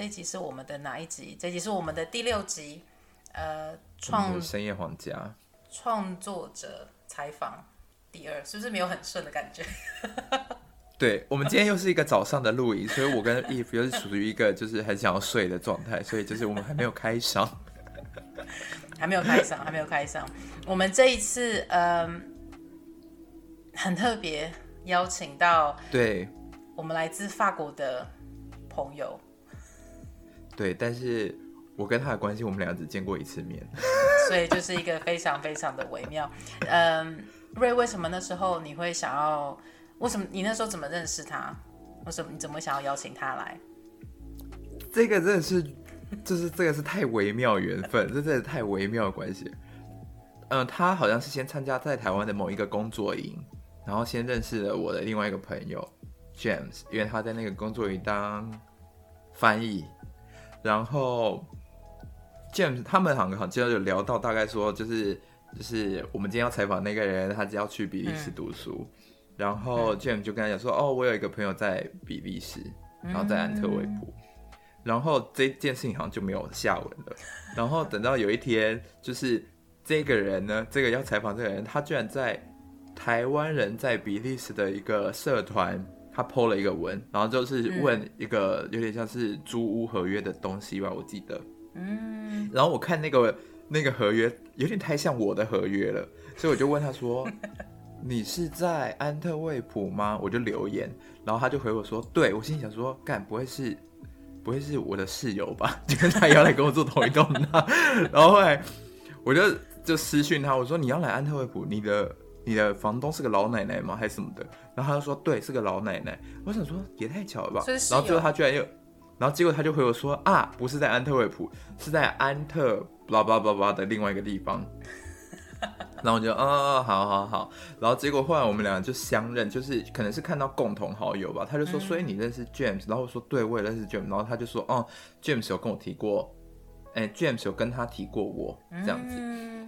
这一集是我们的哪一集？这一集是我们的第六集，呃，创深夜皇家创作者采访第二，是不是没有很顺的感觉？对，我们今天又是一个早上的录影，所以我跟 Eve 又是属于一个就是很想要睡的状态，所以就是我们还没有开嗓，还没有开嗓，还没有开嗓。我们这一次嗯，很特别，邀请到对，我们来自法国的朋友。对，但是我跟他的关系，我们俩只见过一次面，所以就是一个非常非常的微妙。嗯，瑞，为什么那时候你会想要？为什么你那时候怎么认识他？为什么你怎么想要邀请他来？这个真的是，就是这个是太微妙缘分，这真的是太微妙的关系。嗯，他好像是先参加在台湾的某一个工作营，然后先认识了我的另外一个朋友 James，因为他在那个工作营当翻译，然后 James 他们好像好像就聊到大概说，就是就是我们今天要采访那个人，他只要去比利时读书。嗯然后 James 就跟他讲说：“哦，我有一个朋友在比利时，然后在安特卫普。嗯”然后这件事情好像就没有下文了。然后等到有一天，就是这个人呢，这个要采访这个人，他居然在台湾人在比利时的一个社团，他 po 了一个文，然后就是问一个有点像是租屋合约的东西吧，我记得。嗯。然后我看那个那个合约有点太像我的合约了，所以我就问他说。你是在安特卫普吗？我就留言，然后他就回我说：“对。”我心里想说：“干，不会是，不会是我的室友吧？就跟他要来跟我住同一栋的。”然后后来我就就私讯他，我说：“你要来安特卫普，你的你的房东是个老奶奶吗？还是什么的？”然后他就说：“对，是个老奶奶。”我想说也太巧了吧。然后最后他居然又，然后结果他就回我说：“啊，不是在安特卫普，是在安特巴拉巴拉巴拉的另外一个地方。”然后我就，哦，好好好。然后结果后来我们俩就相认，就是可能是看到共同好友吧。他就说，所以你认识 James？然后我说，对，我也认识 James。然后他就说，哦，James 有跟我提过，哎，James 有跟他提过我这样子。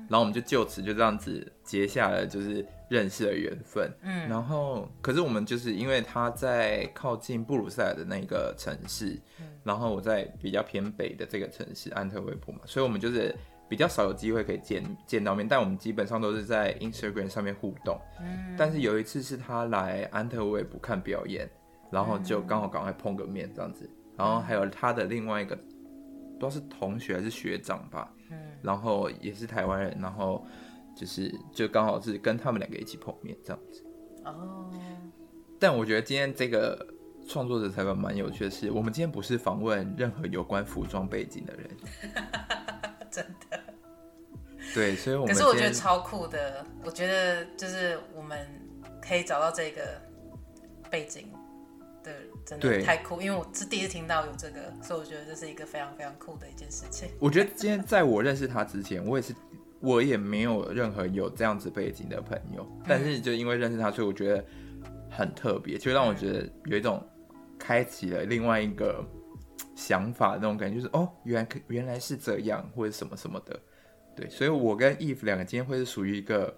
然后我们就就此就这样子结下了就是认识的缘分。嗯。然后，可是我们就是因为他在靠近布鲁塞尔的那个城市，然后我在比较偏北的这个城市安特卫普嘛，所以我们就是。比较少有机会可以见见到面，但我们基本上都是在 Instagram 上面互动。嗯，但是有一次是他来安特卫普看表演，然后就刚好赶快碰个面这样子。然后还有他的另外一个，不知道是同学还是学长吧。嗯，然后也是台湾人，然后就是就刚好是跟他们两个一起碰面这样子。哦。但我觉得今天这个创作者采访蛮有趣的是，我们今天不是访问任何有关服装背景的人。真的，对，所以我们可是我觉得超酷的。我觉得就是我们可以找到这个背景的，真的太酷。因为我是第一次听到有这个，所以我觉得这是一个非常非常酷的一件事情。我觉得今天在我认识他之前，我也是我也没有任何有这样子背景的朋友，但是就因为认识他，所以我觉得很特别，就让我觉得有一种开启了另外一个。想法的那种感觉就是哦，原来原来是这样，或者什么什么的，对，所以我跟 Eve 两个今天会是属于一个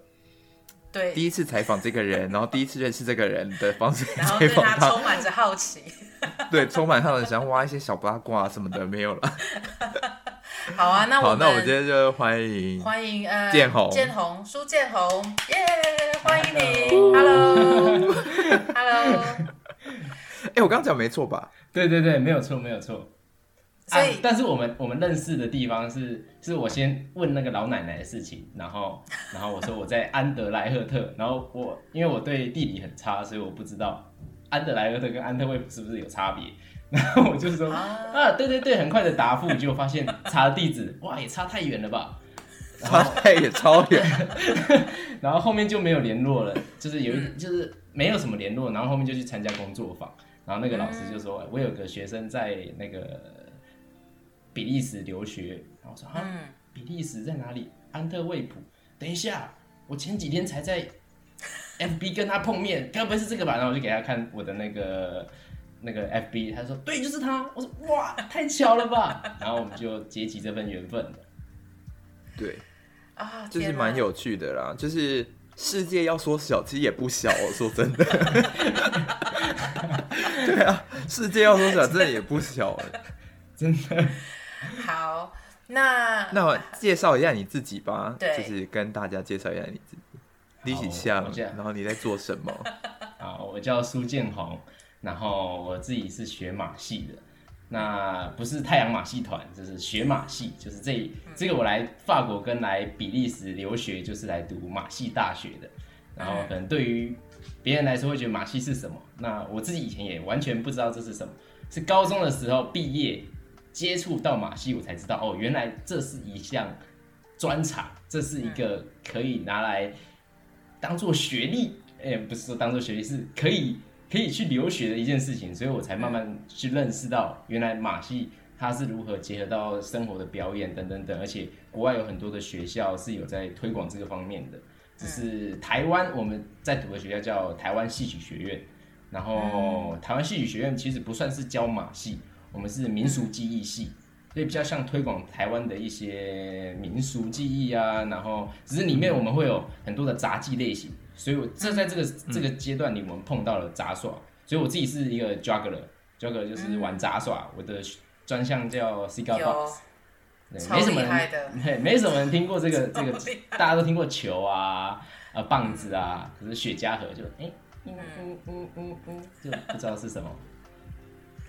对。第一次采访这个人，然后第一次认识这个人的方式 采访他，然后对他充满着好奇，对，充满好奇想挖一些小八卦什么的没有了。好啊，那我好，那我们今天就欢迎欢迎呃建宏。建宏苏建宏。耶，yeah, 欢迎你，Hello。Hello，哎，我刚刚讲没错吧？对对对，没有错没有错。所以、啊，但是我们我们认识的地方是，是我先问那个老奶奶的事情，然后然后我说我在安德莱赫特，然后我因为我对地理很差，所以我不知道安德莱赫特跟安特卫普是不是有差别，然后我就说啊，啊，对对对，很快的答复，结果发现查了地址，哇，也差太远了吧，差太也超远，然后后面就没有联络了，就是有一就是没有什么联络，然后后面就去参加工作坊。然后那个老师就说：“嗯、我有个学生在那个比利时留学。”然后我说：“啊，嗯、比利时在哪里？安特卫普。”等一下，我前几天才在 FB 跟他碰面，该不会是这个吧？然后我就给他看我的那个那个 FB，他说：“对，就是他。”我说：“哇，太巧了吧！” 然后我们就结起这份缘分了。对啊，就是蛮有趣的啦，就是。世界要说小，其实也不小哦。说真的，对啊，世界要说小，真的也不小哎，真的。好，那那我介绍一下你自己吧，对，就是跟大家介绍一下你自己，立起像，然后你在做什么？啊，我叫苏建宏，然后我自己是学马戏的。那不是太阳马戏团，就是学马戏，就是这这个我来法国跟来比利时留学，就是来读马戏大学的。然后可能对于别人来说会觉得马戏是什么，那我自己以前也完全不知道这是什么，是高中的时候毕业接触到马戏，我才知道哦，原来这是一项专长，这是一个可以拿来当做学历，哎，不是说当做学历，是可以。可以去留学的一件事情，所以我才慢慢去认识到，原来马戏它是如何结合到生活的表演等等等，而且国外有很多的学校是有在推广这个方面的。只是台湾我们在读的学校叫台湾戏曲学院，然后台湾戏曲学院其实不算是教马戏，我们是民俗技艺系，所以比较像推广台湾的一些民俗技艺啊。然后只是里面我们会有很多的杂技类型。所以，我这在这个这个阶段里，我们碰到了杂耍。所以我自己是一个 juggler，juggler 就是玩杂耍。我的专项叫 cigar box，没什么人，没什么人听过这个 这个，大家都听过球啊，呃，棒子啊，可是雪茄盒就哎，嗯嗯嗯嗯嗯，就不知道是什么。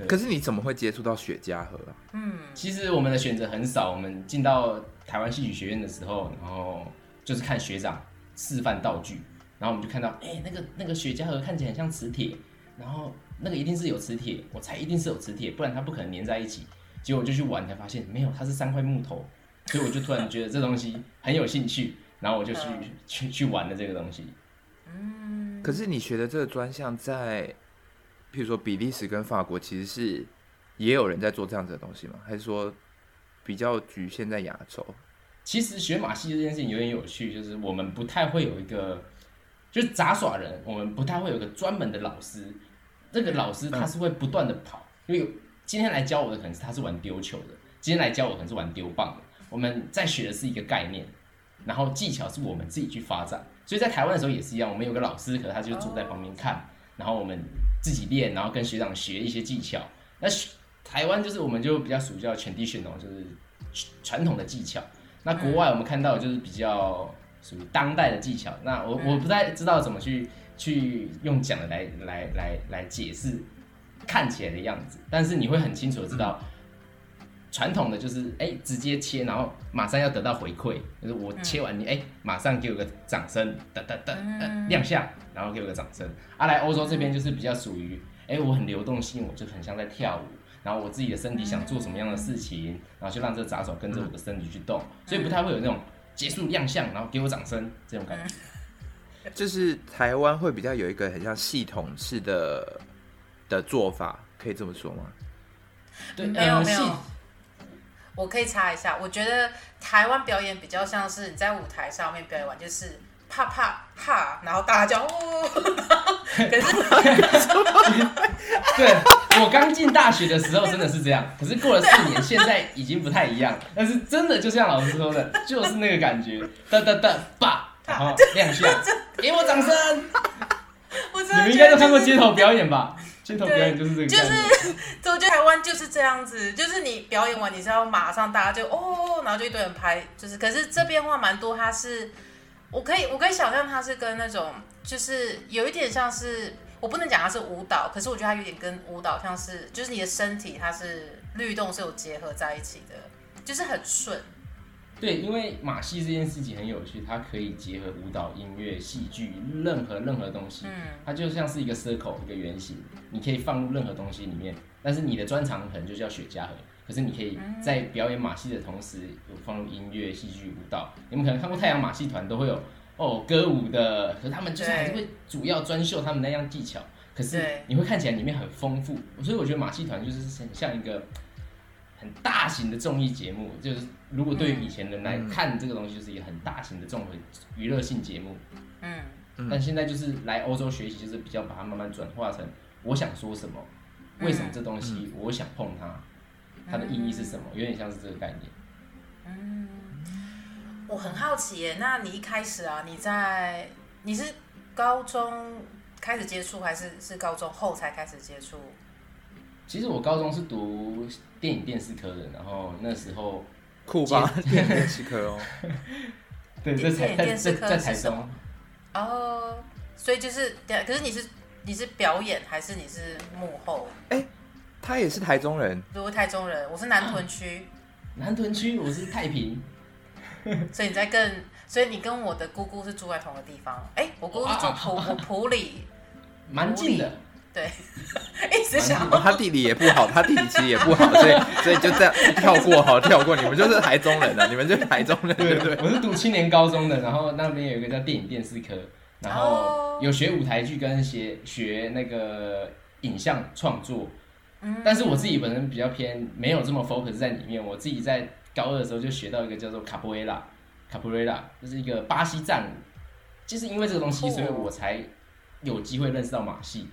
可是你怎么会接触到雪茄盒啊？嗯，其实我们的选择很少。我们进到台湾戏曲学院的时候，然后就是看学长示范道具。然后我们就看到，哎、欸，那个那个雪茄盒看起来很像磁铁，然后那个一定是有磁铁，我猜一定是有磁铁，不然它不可能粘在一起。结果我就去玩，才发现没有，它是三块木头。所以我就突然觉得这东西很有兴趣，然后我就去 去去玩了这个东西。嗯，可是你学的这个专项在，譬如说比利时跟法国，其实是也有人在做这样子的东西吗？还是说比较局限在亚洲？其实学马戏这件事情有点有趣，就是我们不太会有一个。就是杂耍人，我们不太会有个专门的老师。这个老师他是会不断的跑，因为今天来教我的可能是他是玩丢球的，今天来教我可能是玩丢棒的。我们在学的是一个概念，然后技巧是我们自己去发展。所以在台湾的时候也是一样，我们有个老师，可能他就坐在旁边看，然后我们自己练，然后跟学长学一些技巧。那台湾就是我们就比较属于叫 traditional，就是传统的技巧。那国外我们看到就是比较。属于当代的技巧，那我我不太知道怎么去去用讲的来来来来解释看起来的样子，但是你会很清楚的知道，传统的就是哎、欸、直接切，然后马上要得到回馈，就是我切完你哎、欸、马上给我个掌声，哒哒哒亮相，然后给我个掌声。啊来欧洲这边就是比较属于哎我很流动性，我就很像在跳舞，然后我自己的身体想做什么样的事情，然后就让这个杂手跟着我的身体去动，所以不太会有那种。结束亮相，然后给我掌声，这种感觉，就是台湾会比较有一个很像系统式的的做法，可以这么说吗？对，没有没有，我可以查一下，我觉得台湾表演比较像是你在舞台上面表演完就是。啪啪啪，然后大家叫哦。可是，对，我刚进大学的时候真的是这样。可是过了四年，现在已经不太一样。但是真的就像老师说的，就是那个感觉，哒哒哒，啪，然后亮相，给我掌声。你们应该都看过街头表演吧？街头表演就是这个，就是，就觉得台湾就是这样子，就是你表演完，你是要马上大家就哦，然后就一堆人拍，就是。可是这边话蛮多，它是。我可以，我可以想象它是跟那种，就是有一点像是，我不能讲它是舞蹈，可是我觉得它有点跟舞蹈像是，就是你的身体它是律动是有结合在一起的，就是很顺。对，因为马戏这件事情很有趣，它可以结合舞蹈、音乐、戏剧，任何任何东西，嗯，它就像是一个 circle，一个圆形，你可以放入任何东西里面，但是你的专长可能就叫雪茄盒。可是你可以在表演马戏的同时，有放入音乐、戏剧、舞蹈。你们可能看过太阳马戏团都会有哦歌舞的，可是他们就是还是会主要专秀他们那样技巧。可是你会看起来里面很丰富，所以我觉得马戏团就是很像一个很大型的综艺节目。就是如果对于以前人来看这个东西，就是一个很大型的综合娱乐性节目。嗯，但现在就是来欧洲学习，就是比较把它慢慢转化成我想说什么，为什么这东西我想碰它。它的意义是什么？有点像是这个概念。嗯，我很好奇耶。那你一开始啊，你在你是高中开始接触，还是是高中后才开始接触其实我高中是读电影电视科的，然后那时候酷吧，电影电视科哦。对，这才在在在台中。哦，所以就是，可是你是你是表演还是你是幕后？哎、欸，他也是台中人，我是台中人，我是南屯区。南屯区，我是太平。所以你在跟，所以你跟我的姑姑是住在同个地方。哎、欸，我姑姑是住埔埔里，蛮近的。对，一直想。他地理也不好，他地理其实也不好，所以所以就这样跳过，好跳过。你们就是台中人啊，你们就是台中人。对对，我是读青年高中的，然后那边有一个叫电影电视科，然后有学舞台剧跟学学那个影像创作。嗯。但是我自己本身比较偏，没有这么 focus 在里面。我自己在高二的时候就学到一个叫做卡布瑞拉，卡布瑞拉就是一个巴西战舞。就是因为这个东西，所以我才有机会认识到马戏。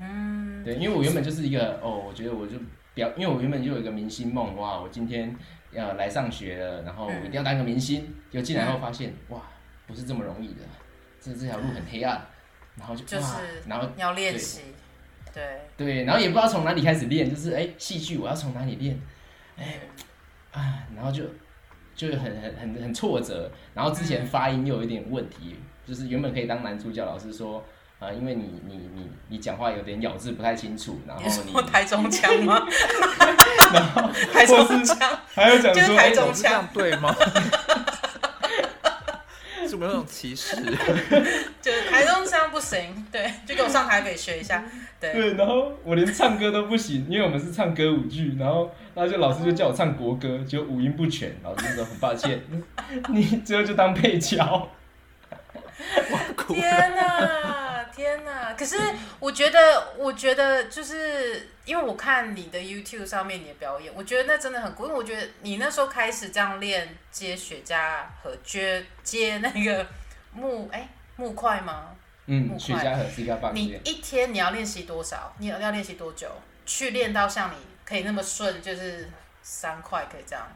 嗯，对，因为我原本就是一个哦，我觉得我就比较，因为我原本就有一个明星梦，哇，我今天要来上学了，然后我一定要当个明星。就进来后发现，哇，不是这么容易的，这这条路很黑暗，然后就就是，然后要练习，对对，然后也不知道从哪里开始练，就是哎，戏剧我要从哪里练，哎，啊，然后就就很很很很挫折，然后之前发音又有一点问题，就是原本可以当男主角，老师说。啊，因为你你你你讲话有点咬字不太清楚，然后你，你台中腔吗？然后 台中腔，还有讲说台中腔对吗？是不是那种歧视？就是台中腔不行，对，就给我上台北学一下。对对，然后我连唱歌都不行，因为我们是唱歌舞剧，然后然后就老师就叫我唱国歌，就五音不全，老师说 很抱歉，你最后就当配角。天哪！天呐！可是我觉得，我觉得就是因为我看你的 YouTube 上面你的表演，我觉得那真的很酷。因为我觉得你那时候开始这样练接雪茄和接接那个木哎、欸、木块吗？嗯，雪茄盒是一个棒。你一天你要练习多少？你要要练习多久？去练到像你可以那么顺，就是三块可以这样。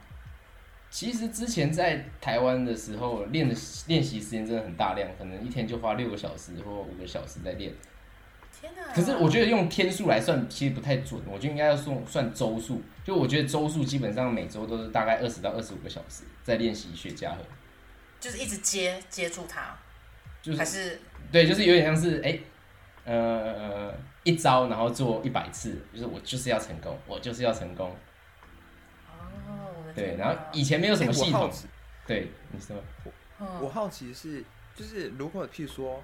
其实之前在台湾的时候练的练习时间真的很大量，可能一天就花六个小时或五个小时在练。天哪！可是我觉得用天数来算其实不太准，我觉得应该要算算周数。就我觉得周数基本上每周都是大概二十到二十五个小时在练习雪茄盒，就是一直接接住它，就是还是对，就是有点像是哎、欸，呃，一招然后做一百次，就是我就是要成功，我就是要成功。对，然后以前没有什么系统。欸、对，你说。我好奇是，就是如果譬如说，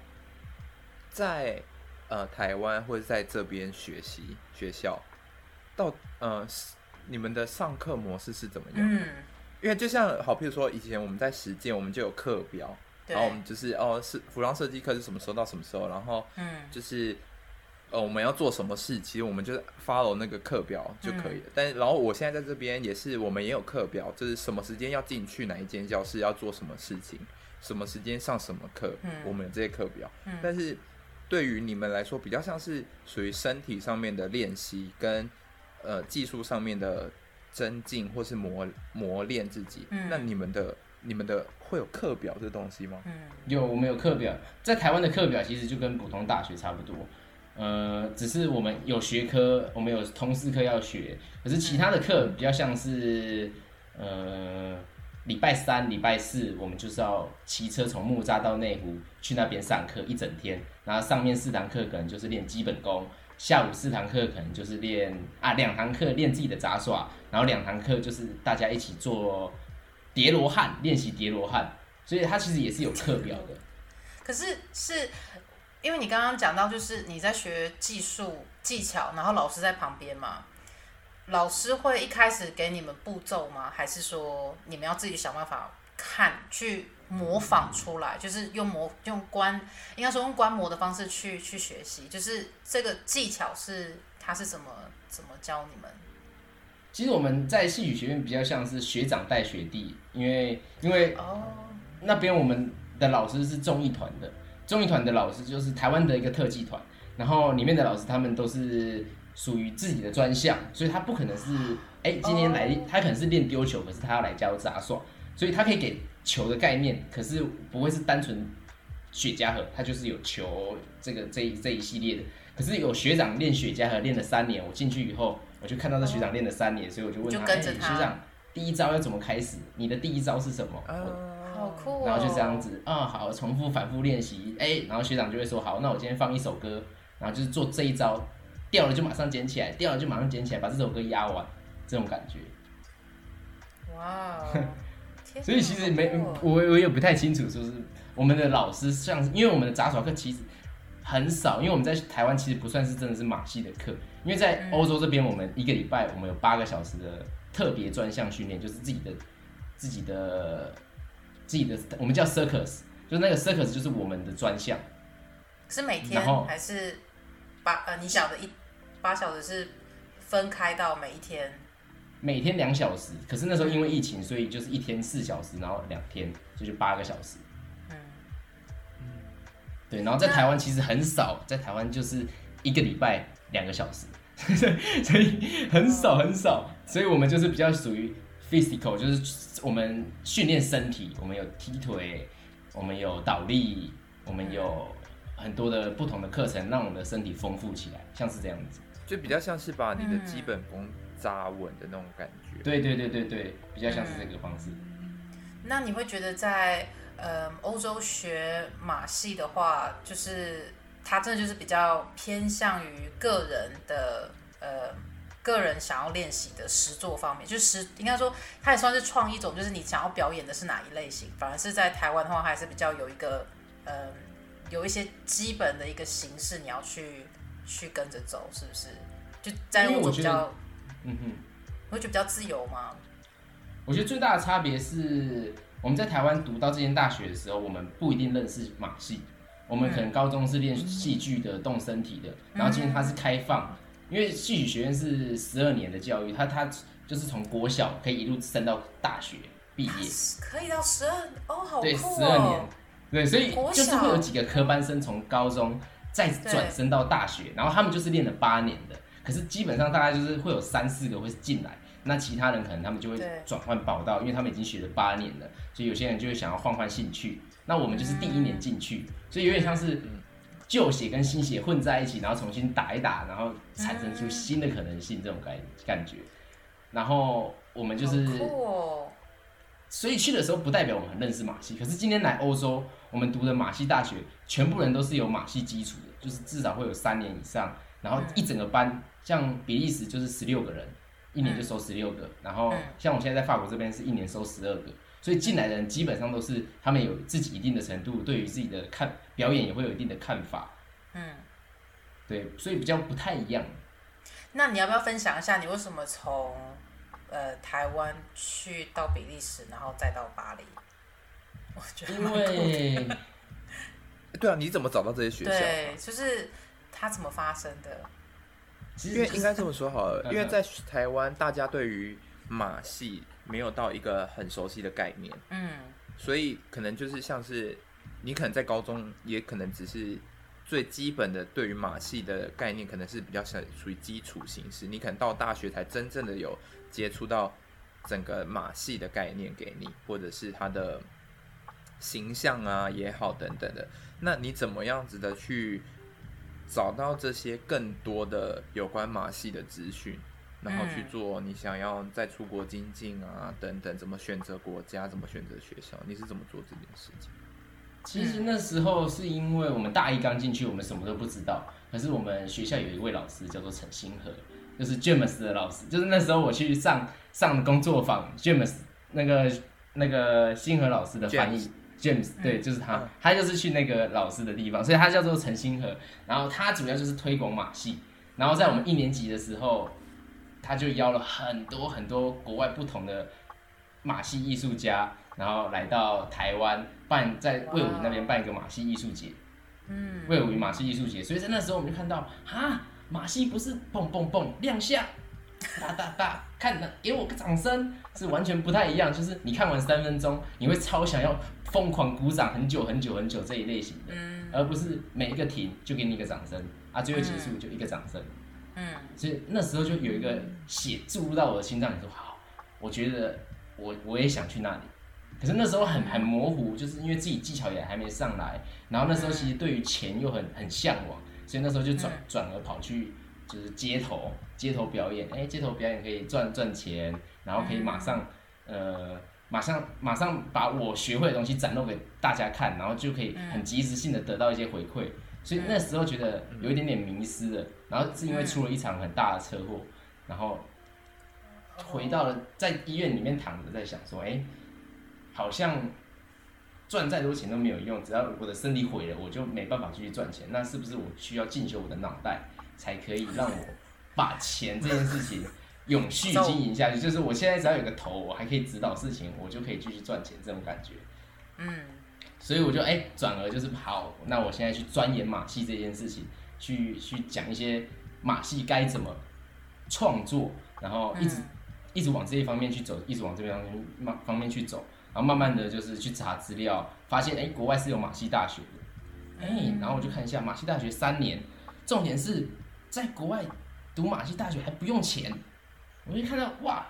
在呃台湾或者在这边学习学校，到呃你们的上课模式是怎么样？嗯，因为就像好，譬如说以前我们在实践，我们就有课表，然后我们就是哦是服装设计课是什么时候到什么时候，然后嗯就是。呃，我们要做什么事？其实我们就是 follow 那个课表就可以了。嗯、但然后我现在在这边也是，我们也有课表，就是什么时间要进去哪一间教室，要做什么事情，什么时间上什么课，嗯、我们有这些课表。嗯、但是对于你们来说，比较像是属于身体上面的练习，跟呃技术上面的增进，或是磨磨练自己。嗯、那你们的你们的会有课表这东西吗？嗯，有，我们有课表。在台湾的课表其实就跟普通大学差不多。呃，只是我们有学科，我们有通识课要学，可是其他的课比较像是，呃，礼拜三、礼拜四，我们就是要骑车从木栅到内湖去那边上课一整天，然后上面四堂课可能就是练基本功，下午四堂课可能就是练啊，两堂课练自己的杂耍，然后两堂课就是大家一起做叠罗汉，练习叠罗汉，所以它其实也是有课表的。可是是。因为你刚刚讲到，就是你在学技术技巧，然后老师在旁边嘛，老师会一开始给你们步骤吗？还是说你们要自己想办法看去模仿出来？就是用模用观，应该说用观摩的方式去去学习，就是这个技巧是他是怎么怎么教你们？其实我们在戏曲学院比较像是学长带学弟，因为因为哦那边我们的老师是综艺团的。综艺团的老师就是台湾的一个特技团，然后里面的老师他们都是属于自己的专项，所以他不可能是哎、欸、今天来他可能是练丢球，可是他要来教杂耍，所以他可以给球的概念，可是不会是单纯雪茄盒，他就是有球这个这一这一系列的。可是有学长练雪茄盒练了三年，我进去以后，我就看到这学长练了三年，所以我就问他，哎，学长，第一招要怎么开始？你的第一招是什么？好酷。然后就这样子，啊，好，重复反复练习，哎，然后学长就会说，好，那我今天放一首歌，然后就是做这一招，掉了就马上捡起来，掉了就马上捡起来，把这首歌压完，这种感觉。哇，所以其实没我我也不太清楚，就是我们的老师像，因为我们的杂耍课其实很少，因为我们在台湾其实不算是真的是马戏的课，因为在欧洲这边，我们一个礼拜我们有八个小时的特别专项训练，就是自己的自己的自己的，我们叫 circus，就是那个 circus 就是我们的专项。是每天还是八呃，你晓得一八小时是分开到每一天？每天两小时，可是那时候因为疫情，所以就是一天四小时，然后两天就就八个小时。嗯，对，然后在台湾其实很少，在台湾就是一个礼拜两个小时，所以很少很少，所以我们就是比较属于 physical，就是我们训练身体，我们有踢腿，我们有倒立，我们有很多的不同的课程，让我们的身体丰富起来，像是这样子，就比较像是把你的基本功。扎稳的那种感觉，对对对对对，比较像是这个方式。嗯、那你会觉得在呃欧洲学马戏的话，就是它真的就是比较偏向于个人的呃个人想要练习的实作方面，就是应该说它也算是创一种，就是你想要表演的是哪一类型。反而是在台湾的话，还是比较有一个呃有一些基本的一个形式，你要去去跟着走，是不是？就在欧洲比较。嗯哼，我觉得比较自由吗？我觉得最大的差别是，我们在台湾读到这间大学的时候，我们不一定认识马戏。我们可能高中是练戏剧的、动身体的，然后今天它是开放，因为戏曲学院是十二年的教育，它它就是从国小可以一路升到大学毕业，可以到十二哦，好酷哦。对，十二年，对，所以就是会有几个科班生从高中再转升到大学，然后他们就是练了八年的。可是基本上大概就是会有三四个会进来，那其他人可能他们就会转换跑道，因为他们已经学了八年了，所以有些人就会想要换换兴趣。那我们就是第一年进去，所以有点像是旧血跟新血混在一起，然后重新打一打，然后产生出新的可能性这种感感觉。然后我们就是，所以去的时候不代表我们很认识马戏。可是今天来欧洲，我们读的马戏大学，全部人都是有马戏基础的，就是至少会有三年以上，然后一整个班。像比利时就是十六个人，一年就收十六个。嗯、然后像我现在在法国这边是一年收十二个，所以进来的人基本上都是他们有自己一定的程度，对于自己的看表演也会有一定的看法。嗯，对，所以比较不太一样。那你要不要分享一下你为什么从呃台湾去到比利时，然后再到巴黎？我觉得因为 对啊，你怎么找到这些学校？对，就是它怎么发生的？因为应该这么说好了，因为在台湾，大家对于马戏没有到一个很熟悉的概念，嗯，所以可能就是像是你可能在高中，也可能只是最基本的对于马戏的概念，可能是比较属于基础形式。你可能到大学才真正的有接触到整个马戏的概念给你，或者是它的形象啊也好等等的。那你怎么样子的去？找到这些更多的有关马戏的资讯，然后去做你想要再出国精进啊等等，怎么选择国家，怎么选择学校，你是怎么做这件事情？其实那时候是因为我们大一刚进去，我们什么都不知道。可是我们学校有一位老师叫做陈星河，就是 James 的老师，就是那时候我去上上工作坊，James 那个那个星河老师的翻译。James，对，就是他，嗯、他就是去那个老师的地方，所以他叫做陈星河。然后他主要就是推广马戏。然后在我们一年级的时候，他就邀了很多很多国外不同的马戏艺术家，然后来到台湾办，在魏武营那边办一个马戏艺术节。嗯，魏武营马戏艺术节。所以在那时候我们就看到，哈，马戏不是蹦蹦蹦亮相，哒哒哒，看的给我个掌声，是完全不太一样。就是你看完三分钟，你会超想要。疯狂鼓掌很久很久很久这一类型的，嗯、而不是每一个停就给你一个掌声啊，最后结束就一个掌声。嗯，所以那时候就有一个血注入到我的心脏里，说好，我觉得我我也想去那里。可是那时候很很模糊，就是因为自己技巧也还没上来，然后那时候其实对于钱又很很向往，所以那时候就转转而跑去就是街头街头表演，哎，街头表演可以赚赚钱，然后可以马上呃马上马上把我学会的东西展露给大家看，然后就可以很及时性的得到一些回馈，所以那时候觉得有一点点迷失了，然后是因为出了一场很大的车祸，然后回到了在医院里面躺着，在想说，哎。好像赚再多钱都没有用，只要我的身体毁了，我就没办法继续赚钱。那是不是我需要进修我的脑袋，才可以让我把钱这件事情永续经营下去？就是我现在只要有个头，我还可以指导事情，我就可以继续赚钱，这种感觉。嗯，所以我就哎转而就是好，那我现在去钻研马戏这件事情，去去讲一些马戏该怎么创作，然后一直、嗯、一直往这一方面去走，一直往这边方方面去走。然后慢慢的就是去查资料，发现哎，国外是有马戏大学的，哎，然后我就看一下马戏大学三年，重点是在国外读马戏大学还不用钱，我就看到哇，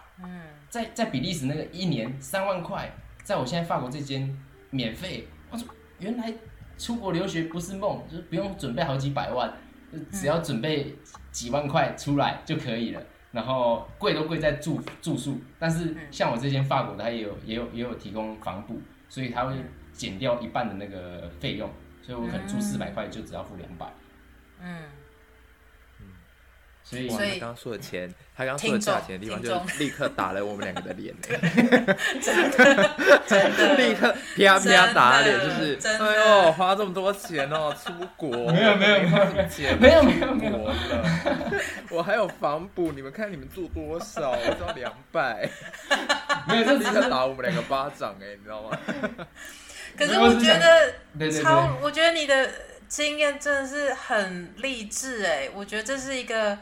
在在比利时那个一年三万块，在我现在法国这间免费，我说原来出国留学不是梦，就是不用准备好几百万，就只要准备几万块出来就可以了。然后贵都贵在住住宿，但是像我这间法国的，它也有也有也有提供房补，所以它会减掉一半的那个费用，所以我可能住四百块就只要付两百。嗯。所以，他刚刚说的钱，他刚刚说的价钱的地方，就立刻打了我们两个的脸，真的，真的，立刻啪啪打脸，就是，哎呦，花这么多钱哦，出国，没有没有没有。钱，没有没有没有。了，我还有房补，你们看你们住多少，我只要两百，没有，就立刻打我们两个巴掌，哎，你知道吗？可是我觉得超，我觉得你的经验真的是很励志，哎，我觉得这是一个。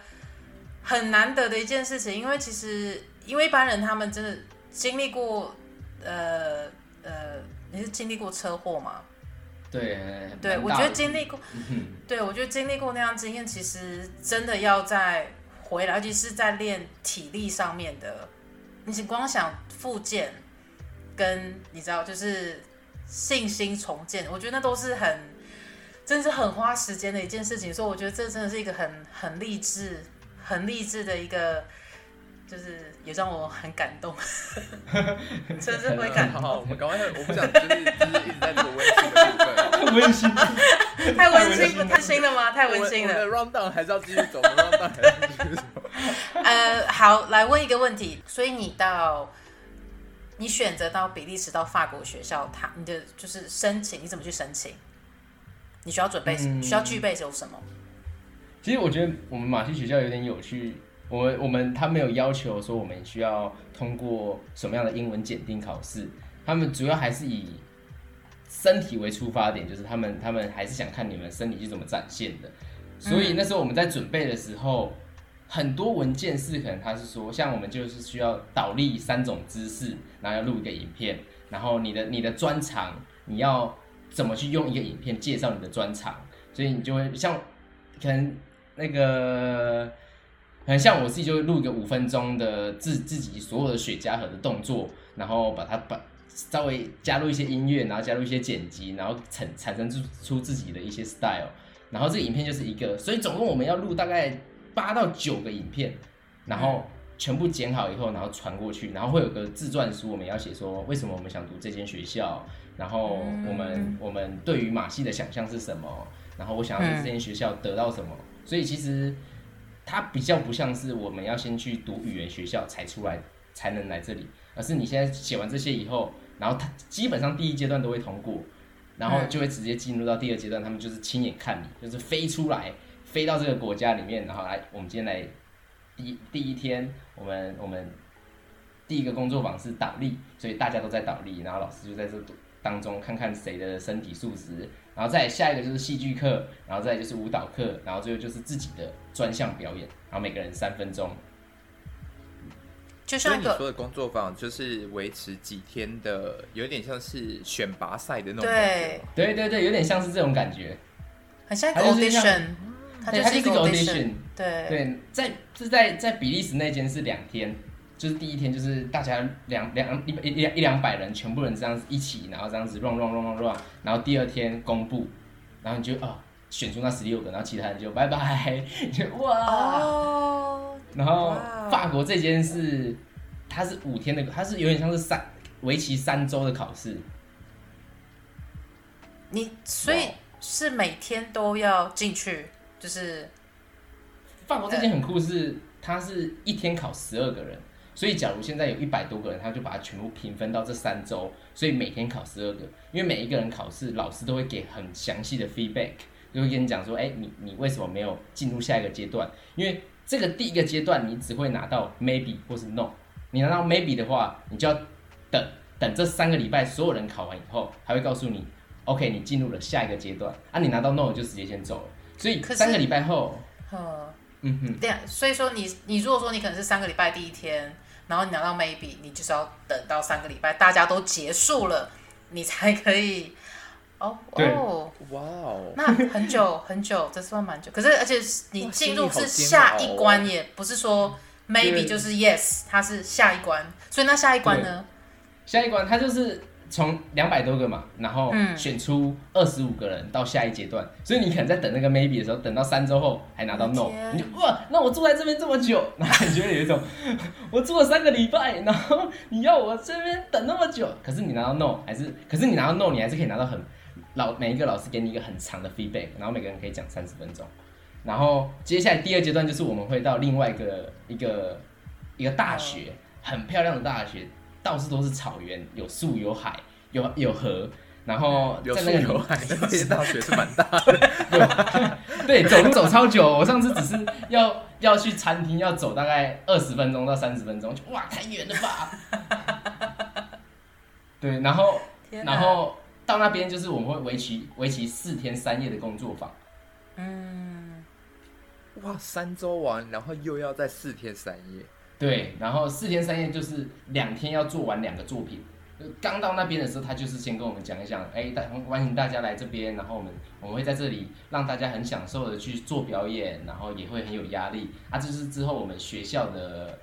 很难得的一件事情，因为其实因为一般人他们真的经历过，呃呃，你是经历过车祸吗？对，对，我觉得经历过，对我觉得经历过那样经验，其实真的要再回来，尤其是在练体力上面的，你是光想复健，跟你知道就是信心重建，我觉得那都是很，真是很花时间的一件事情，所以我觉得这真的是一个很很励志。很励志的一个，就是也让我很感动，真是会感动。好，我们赶快，我不想 就是就是一直在做温馨的部分，温馨，太温馨不温馨了吗？太温馨了。我的 round down 还是要继续走，round down 还是要继续走。呃，好，来问一个问题，所以你到，你选择到比利时到法国学校，他你的就是申请，你怎么去申请？你需要准备，嗯、需要具备有什么？其实我觉得我们马戏学校有点有趣，我们我们他没有要求说我们需要通过什么样的英文检定考试，他们主要还是以身体为出发点，就是他们他们还是想看你们身体是怎么展现的。所以那时候我们在准备的时候，很多文件是可能他是说，像我们就是需要倒立三种姿势，然后要录一个影片，然后你的你的专长你要怎么去用一个影片介绍你的专长，所以你就会像可能。那个很像我自己，就录一个五分钟的自自己所有的雪茄盒的动作，然后把它把稍微加入一些音乐，然后加入一些剪辑，然后产产生出出自己的一些 style，然后这个影片就是一个，所以总共我们要录大概八到九个影片，然后全部剪好以后，然后传过去，然后会有个自传书，我们要写说为什么我们想读这间学校，然后我们我们对于马戏的想象是什么，然后我想要在这间学校得到什么。所以其实它比较不像是我们要先去读语言学校才出来才能来这里，而是你现在写完这些以后，然后它基本上第一阶段都会通过，然后就会直接进入到第二阶段，他们就是亲眼看你，就是飞出来，飞到这个国家里面，然后来我们今天来第第一天，我们我们第一个工作坊是倒立，所以大家都在倒立，然后老师就在这当中看看谁的身体素质。然后再下一个就是戏剧课，然后再就是舞蹈课，然后最后就是自己的专项表演，然后每个人三分钟。就像你说的工作坊，就是维持几天的，有点像是选拔赛的那种感觉。对对对，有点像是这种感觉。很像 audition，它就是一个 audition。对对，在是在在比利时那间是两天，就是第一天就是大家两两一一一两百人，全部人这样子一起，然后这样子 run run run run run，然后第二天公布，然后你就啊、哦、选出那十六个，然后其他人就拜拜，就哇，oh, 然后法国这间是它是五天的，它是有点像是三为期三周的考试。你所以是每天都要进去，就是法国这间很酷是，是它是一天考十二个人。所以，假如现在有一百多个人，他就把它全部平分到这三周，所以每天考十二个。因为每一个人考试，老师都会给很详细的 feedback，就会跟你讲说，哎，你你为什么没有进入下一个阶段？因为这个第一个阶段，你只会拿到 maybe 或是 no。你拿到 maybe 的话，你就要等等这三个礼拜，所有人考完以后，还会告诉你，OK，你进入了下一个阶段。啊，你拿到 no 就直接先走了。所以三个礼拜后，嗯哼，对啊。所以说你你如果说你可能是三个礼拜第一天。然后你拿到 maybe，你就是要等到三个礼拜，大家都结束了，你才可以。哦哦，哇哦，那很久很久，这算蛮久。可是而且你进入是下一关，也不是说 maybe 就是 yes，它是下一关。所以那下一关呢？下一关它就是。从两百多个嘛，然后选出二十五个人到下一阶段，嗯，所以你可能在等那个 maybe 的时候，等到三周后还拿到 no，你就哇，那我住在这边这么久，那你觉得有一种我住了三个礼拜，然后你要我这边等那么久，可是你拿到 no 还是，可是你拿到 no 你还是可以拿到很老每一个老师给你一个很长的 feedback，然后每个人可以讲三十分钟，然后接下来第二阶段就是我们会到另外一个一个一个大学，很漂亮的大学。到处都是草原，有树有海，有有河，然后在那个有海，那些 大学是蛮大的。对，走路走超久，我上次只是要要去餐厅，要走大概二十分钟到三十分钟，就哇，太远了吧？对，然后然后到那边就是我们会为期为期四天三夜的工作坊。嗯，哇，三周完，然后又要再四天三夜。对，然后四天三夜就是两天要做完两个作品。刚到那边的时候，他就是先跟我们讲一讲，哎，大欢迎大家来这边，然后我们我们会在这里让大家很享受的去做表演，然后也会很有压力。啊，这是之后我们学校的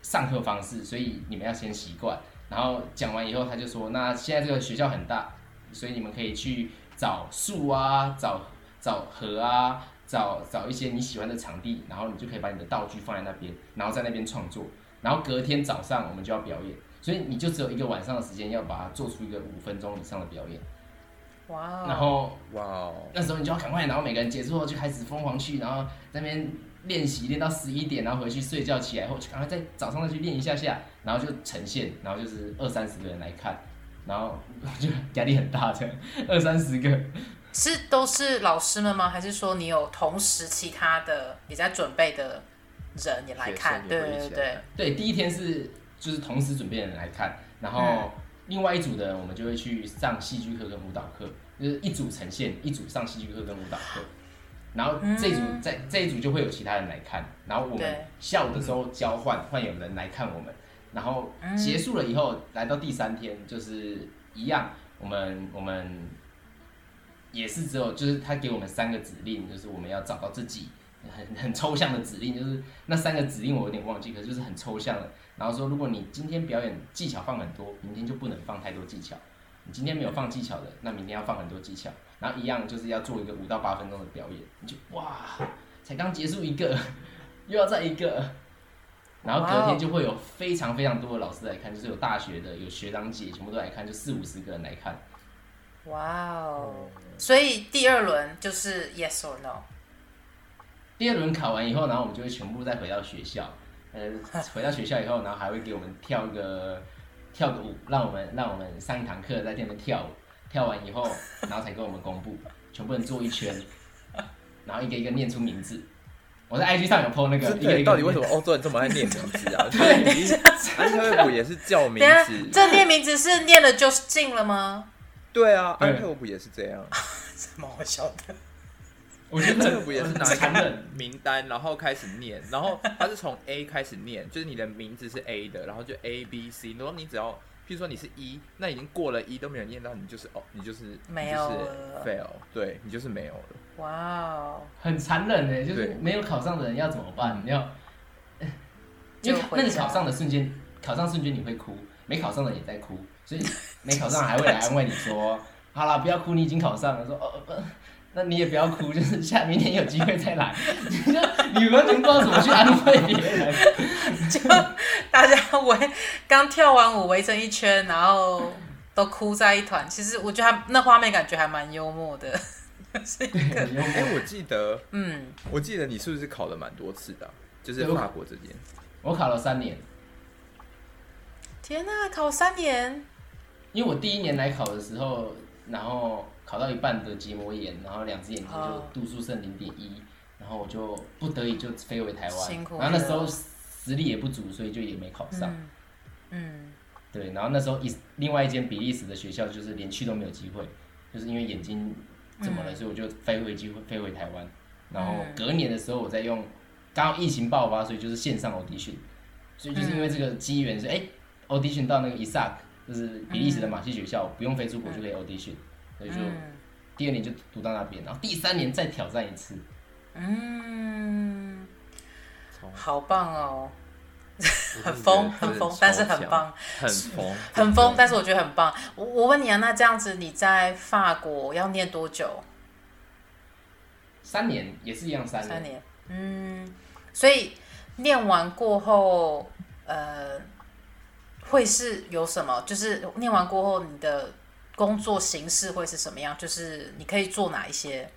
上课方式，所以你们要先习惯。然后讲完以后，他就说，那现在这个学校很大，所以你们可以去找树啊，找找河啊。找找一些你喜欢的场地，然后你就可以把你的道具放在那边，然后在那边创作。然后隔天早上我们就要表演，所以你就只有一个晚上的时间，要把它做出一个五分钟以上的表演。哇、wow！然后哇，那时候你就要赶快，然后每个人结束后就开始疯狂去，然后在那边练习练到十一点，然后回去睡觉，起来后就赶快在早上再去练一下下，然后就呈现，然后就是二三十个人来看，然后就压力很大的二三十个。是都是老师们吗？还是说你有同时其他的也在准备的人也来看？对对对对，第一天是就是同时准备的人来看，然后另外一组的我们就会去上戏剧课跟舞蹈课，就是一组呈现，一组上戏剧课跟舞蹈课，然后这一组在这一组就会有其他人来看，然后我们下午的时候交换，换有人来看我们，然后结束了以后来到第三天就是一样，我们我们。也是只有，就是他给我们三个指令，就是我们要找到自己很 很抽象的指令，就是那三个指令我有点忘记，可就是很抽象的。然后说，如果你今天表演技巧放很多，明天就不能放太多技巧。你今天没有放技巧的，那明天要放很多技巧。然后一样就是要做一个五到八分钟的表演，你就哇，才刚结束一个，又要再一个，然后隔天就会有非常非常多的老师来看，就是有大学的，有学长姐，全部都来看，就四五十个人来看。哇哦！所以第二轮就是 yes or no。第二轮考完以后，然后我们就会全部再回到学校。呃，回到学校以后，然后还会给我们跳个跳个舞，让我们让我们上一堂课在店里面跳舞。跳完以后，然后才跟我们公布，全部人坐一圈，然后一个一个念出名字。我在 IG 上有 po 那个，一个一个到底为什么欧洲人这么爱念名字啊？对，安特卫普也是叫名字。这念名字是念了就是进了吗？对啊，安特卫普也是这样，什么好笑的？我觉得安特卫普也是拿一个名单，然后开始念，然后他是从 A 开始念，就是你的名字是 A 的，然后就 A B C，然后你只要，譬如说你是一，那已经过了一都没有念到，你就是哦，你就是没有了，fail，对你就是没有了。哇哦，很残忍呢，就是没有考上的人要怎么办？你要。因为那你考上的瞬间，考上瞬间你会哭，没考上的也在哭，所以没考上还会来安慰你说：“好了，不要哭，你已经考上了。”说：“哦，不，那你也不要哭，就是下明年有机会再来。”你就你完全不知道怎么去安慰别人，就大家围刚跳完舞围成一圈，然后都哭在一团。其实我觉得那画面感觉还蛮幽默的。是一个哎、欸，我记得，嗯，我记得你是不是考了蛮多次的、啊？就是法国这边，我考了三年。天哪，考三年！因为我第一年来考的时候，然后考到一半得结膜炎，然后两只眼睛就度数剩零点一，然后我就不得已就飞回台湾。然后那时候实力也不足，所以就也没考上。嗯，嗯对。然后那时候一另外一间比利时的学校，就是连去都没有机会，就是因为眼睛怎么了，嗯、所以我就飞回机会飞回台湾。然后隔年的时候，我再用。刚好疫情爆发，所以就是线上 audition，所以就是因为这个机缘是哎、嗯欸、audition 到那个 ISAC，就是比利时的马戏学校，嗯、不用飞出国就可以 audition，、嗯、所以就第二年就读到那边，然后第三年再挑战一次。嗯，好棒哦，很疯很疯，但是很棒，很疯很疯，但是我觉得很棒。我我问你啊，那这样子你在法国要念多久？三年，也是一样三年。三年，嗯。所以念完过后，呃，会是有什么？就是念完过后，你的工作形式会是什么样？就是你可以做哪一些？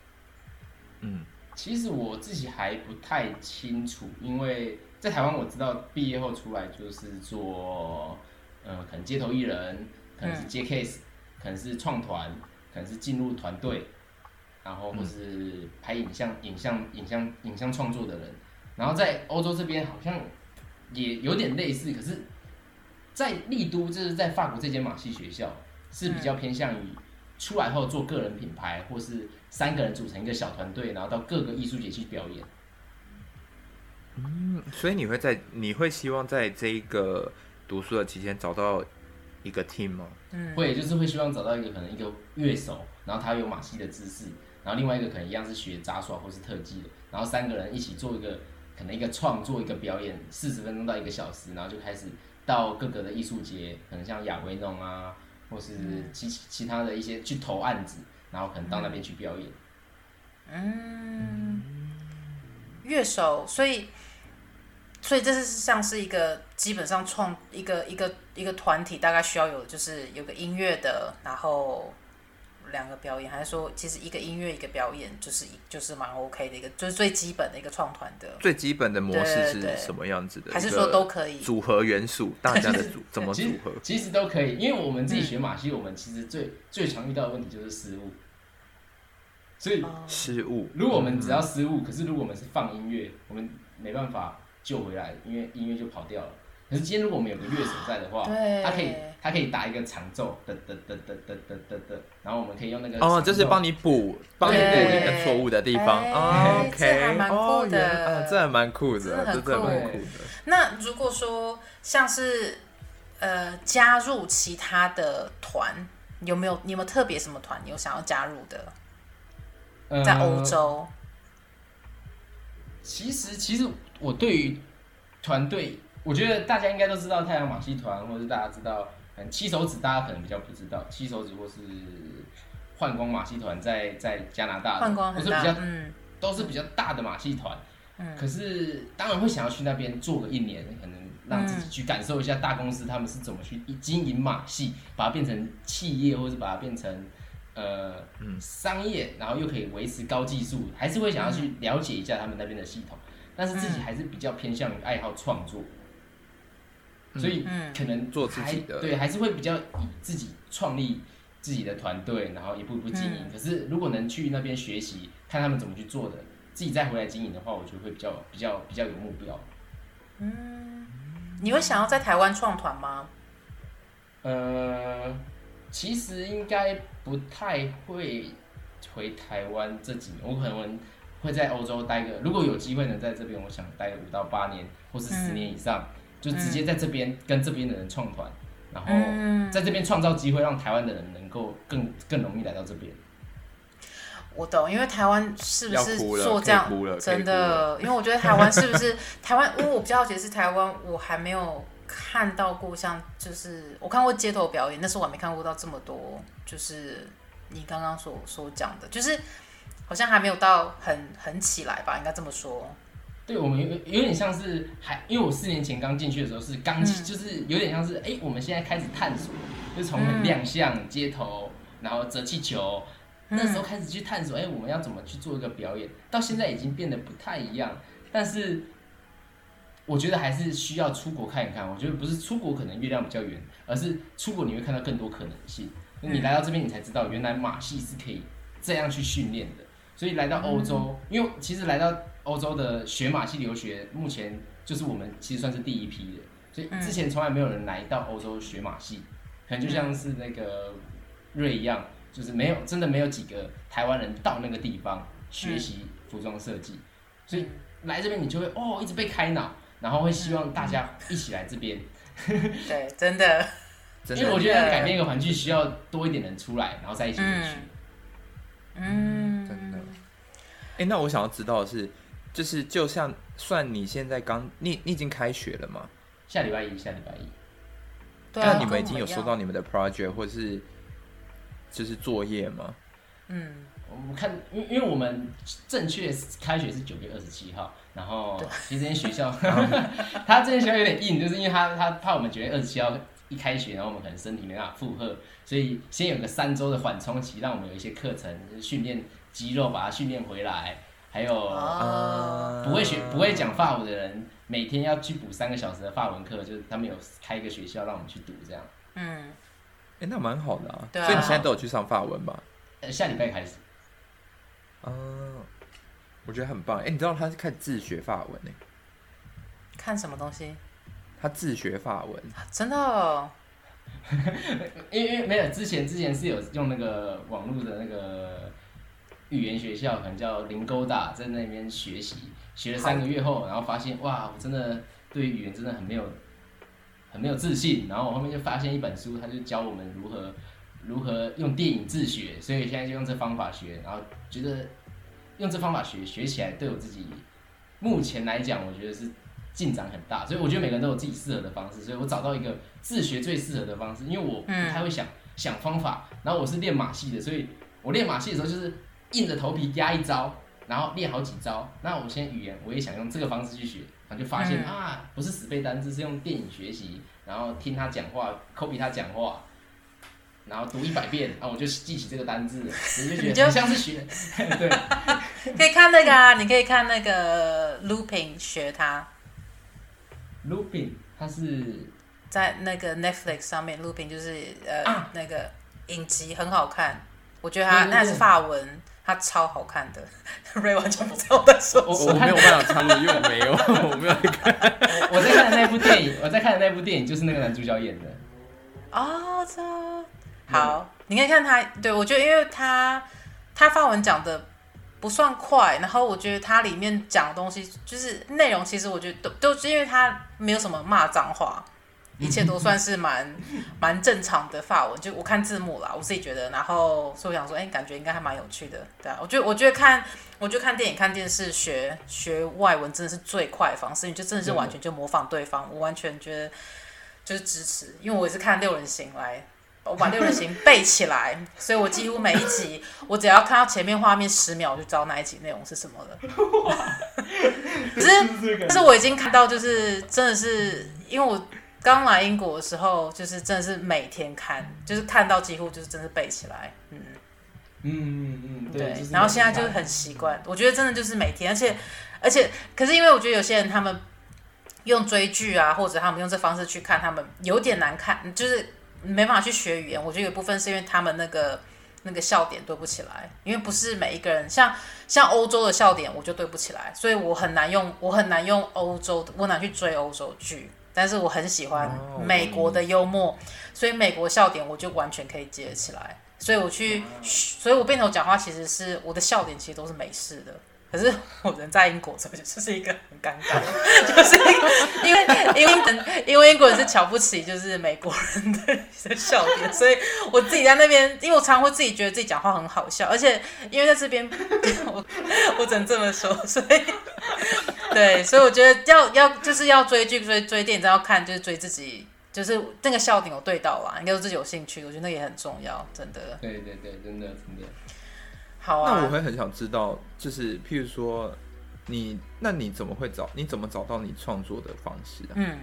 嗯，其实我自己还不太清楚，因为在台湾我知道毕业后出来就是做，呃，可能街头艺人，可能是接 case，、嗯、可能是创团，可能是进入团队，然后或是拍影像、影像、影像、影像创作的人。然后在欧洲这边好像也有点类似，可是，在丽都就是在法国这间马戏学校是比较偏向于出来后做个人品牌，或是三个人组成一个小团队，然后到各个艺术节去表演。嗯，所以你会在你会希望在这一个读书的期间找到一个 team 吗？嗯，会就是会希望找到一个可能一个乐手，然后他有马戏的知识，然后另外一个可能一样是学杂耍或是特技的，然后三个人一起做一个。可能一个创作一个表演四十分钟到一个小时，然后就开始到各个的艺术节，可能像亚维农啊，或是其其他的一些去投案子，然后可能到那边去表演。嗯，乐手，所以所以这是像是一个基本上创一个一个一个团体，大概需要有就是有个音乐的，然后。两个表演，还是说其实一个音乐一个表演就是一就是蛮 OK 的一个，就是最基本的一个创团的最基本的模式是什么样子的？还是说都可以组合元素？大家的组 怎么组合其？其实都可以，因为我们自己学马戏，嗯、我们其实最最常遇到的问题就是失误。所以失误，如果我们只要失误，可是如果我们是放音乐，我们没办法救回来，因为音乐就跑掉了。可是今天如果我们有个乐手在的话，对他可以他可以打一个长奏，哒哒哒哒哒哒哒哒，然后我们可以用那个哦，就是帮你补帮你补一个错误的地方。OK，这还蛮酷的，啊，这还蛮酷的，这还蛮酷的。那如果说像是呃加入其他的团，有没有你有没有特别什么团你有想要加入的？在欧洲，其实其实我对于团队。我觉得大家应该都知道太阳马戏团，或者是大家知道，嗯，七手指大家可能比较不知道，七手指或是幻光马戏团在在加拿大，幻光都是比较，嗯，都是比较大的马戏团，嗯，可是当然会想要去那边做个一年，可能让自己去感受一下大公司他们是怎么去经营马戏，把它变成企业，或者把它变成呃商业，然后又可以维持高技术，还是会想要去了解一下他们那边的系统，但是自己还是比较偏向于爱好创作。所以可能做自己的，对，还是会比较以自己创立自己的团队，然后一步一步经营。嗯、可是如果能去那边学习，看他们怎么去做的，自己再回来经营的话，我觉得会比较比较比较有目标。嗯，你会想要在台湾创团吗？呃，其实应该不太会回台湾这几年，我可能会在欧洲待个，如果有机会能在这边，我想待个五到八年，或是十年以上。嗯就直接在这边跟这边的人创团，然后在这边创造机会，让台湾的人能够更更容易来到这边。我懂，因为台湾是不是做这样真的？因为我觉得台湾是不是 台湾？因为我比较好奇的是台湾，我还没有看到过像就是我看过街头表演，但是我还没看过到这么多，就是你刚刚所所讲的，就是好像还没有到很很起来吧，应该这么说。对，我们有有点像是还，因为我四年前刚进去的时候是刚，嗯、就是有点像是哎，我们现在开始探索，就从亮相街头，然后折气球，嗯、那时候开始去探索，哎，我们要怎么去做一个表演，到现在已经变得不太一样。但是我觉得还是需要出国看一看。我觉得不是出国可能月亮比较圆，而是出国你会看到更多可能性。嗯、你来到这边，你才知道原来马戏是可以这样去训练的。所以来到欧洲，嗯、因为其实来到。欧洲的学马戏留学，目前就是我们其实算是第一批的，所以之前从来没有人来到欧洲学马戏，可能就像是那个瑞一样，就是没有真的没有几个台湾人到那个地方学习服装设计，所以来这边你就会哦一直被开脑，然后会希望大家一起来这边。对，真的，因为我觉得改变一个环境需要多一点人出来，然后在一起学。嗯，真的。哎，那我想要知道的是。就是就像算你现在刚你你已经开学了吗？下礼拜一，下礼拜一。对啊，那你们已经有收到你们的 project 或是就是作业吗？嗯，我们看，因因为我们正确开学是九月二十七号，然后其实这间学校 他这间学校有点硬，就是因为他他怕我们九月二十七号一开学，然后我们可能身体没办法负荷，所以先有个三周的缓冲期，让我们有一些课程训练肌肉，把它训练回来。还有不会学、不会讲法文的人，每天要去补三个小时的法文课，就是他们有开一个学校让我们去读这样。嗯，哎，那蛮好的啊。对啊。所以你现在都有去上法文吧？呃，下礼拜开始。嗯，我觉得很棒。哎，你知道他是看自学法文呢？看什么东西？他自学法文。真的哦？因为因为没有之前之前是有用那个网络的那个。语言学校可能叫林勾大，在那边学习，学了三个月后，然后发现哇，我真的对语言真的很没有，很没有自信。然后我后面就发现一本书，他就教我们如何如何用电影自学，所以现在就用这方法学，然后觉得用这方法学学起来对我自己目前来讲，我觉得是进展很大。所以我觉得每个人都有自己适合的方式，所以我找到一个自学最适合的方式，因为我不太会想想方法，然后我是练马戏的，所以我练马戏的时候就是。硬着头皮压一招，然后练好几招。那我现在语言我也想用这个方式去学，然后就发现、嗯、啊，不是死背单词，是用电影学习，然后听他讲话，copy 他讲话，然后读一百遍，然后我就记起这个单字，你就觉得很像是学。对，可以看那个啊，你可以看那个 looping 学他。looping，它是在那个 Netflix 上面 looping 就是呃、啊、那个影集很好看，我觉得它那是法文。他超好看的，瑞完全不知道我在说什么。我我没有办法参与，因为我没有，我没有在看。我在看的那部电影，我在看的那部电影就是那个男主角演的。哦，这好，嗯、你可以看他。对，我觉得，因为他他发文讲的不算快，然后我觉得他里面讲的东西就是内容，其实我觉得都都是因为他没有什么骂脏话。一切都算是蛮蛮正常的法文，就我看字幕啦，我自己觉得，然后所以我想说，哎、欸，感觉应该还蛮有趣的，对啊，我觉得我觉得看，我觉得看电影、看电视学学外文真的是最快的方式，你就真的是完全就模仿对方，我完全觉得就是支持，因为我也是看六人行来，我把六人行背起来，所以我几乎每一集，我只要看到前面画面十秒，我就知道那一集内容是什么了。可是，可是我已经看到，就是真的是因为我。刚来英国的时候，就是真的是每天看，就是看到几乎就是真的背起来，嗯嗯嗯嗯，对。对，然后现在就是很习惯，我觉得真的就是每天，而且而且，可是因为我觉得有些人他们用追剧啊，或者他们用这方式去看，他们有点难看，就是没办法去学语言。我觉得有部分是因为他们那个那个笑点对不起来，因为不是每一个人像像欧洲的笑点，我就对不起来，所以我很难用，我很难用欧洲，我难去追欧洲剧。但是我很喜欢美国的幽默，所以美国笑点我就完全可以接起来。所以我去，所以我变头讲话其实是我的笑点，其实都是美式的。可是我人在英国，这就是一个很尴尬，就是因为因为因为英国人是瞧不起就是美国人的的笑点，所以我自己在那边，因为我常常会自己觉得自己讲话很好笑，而且因为在这边，我我只能这么说，所以对，所以我觉得要要就是要追剧追追电影，要看就是追自己，就是那个笑点有对到啦，应该是自己有兴趣，我觉得那也很重要，真的。对对对，真的真的。好啊，那我会很想知道，就是譬如说你，那你怎么会找？你怎么找到你创作的方式啊？嗯，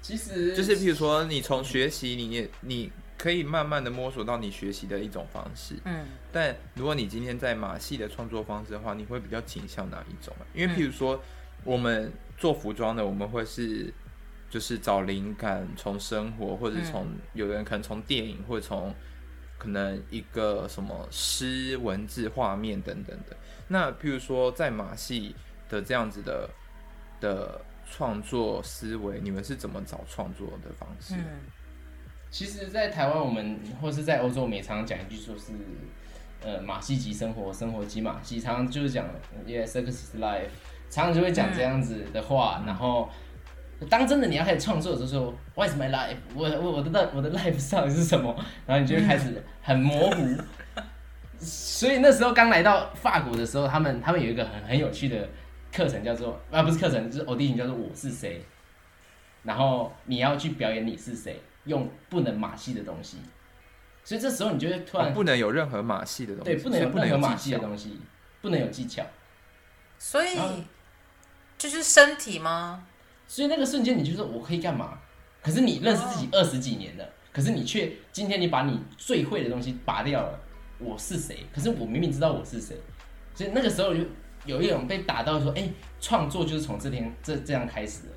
其实就是譬如说，你从学习，你也你可以慢慢的摸索到你学习的一种方式。嗯，但如果你今天在马戏的创作方式的话，你会比较倾向哪一种啊？因为譬如说，我们做服装的，我们会是就是找灵感从生活，或者从有的人可能从电影，或者从。可能一个什么诗文字画面等等的，那譬如说在马戏的这样子的的创作思维，你们是怎么找创作的方式？嗯，其实，在台湾我们或是在欧洲，我们也常常讲一句说是，呃，马戏即生活，生活即马戏，常常就是讲，Yes, circus is life，常常就会讲这样子的话，嗯、然后。当真的你要开始创作的时候，What is my life？我我我的 life 我的 life 到底是什么？然后你就会开始很模糊。所以那时候刚来到法国的时候，他们他们有一个很很有趣的课程，叫做啊不是课程，就是 audition 叫做我是谁。然后你要去表演你是谁，用不能马戏的东西。所以这时候你就会突然、哦、不能有任何马戏的东西，对，不能有任何马戏的东西，不能有技巧。所以就是身体吗？所以那个瞬间，你就说我可以干嘛？可是你认识自己二十几年了，可是你却今天你把你最会的东西拔掉了。我是谁？可是我明明知道我是谁。所以那个时候就有一种被打到说，哎、欸，创作就是从这天这这样开始的。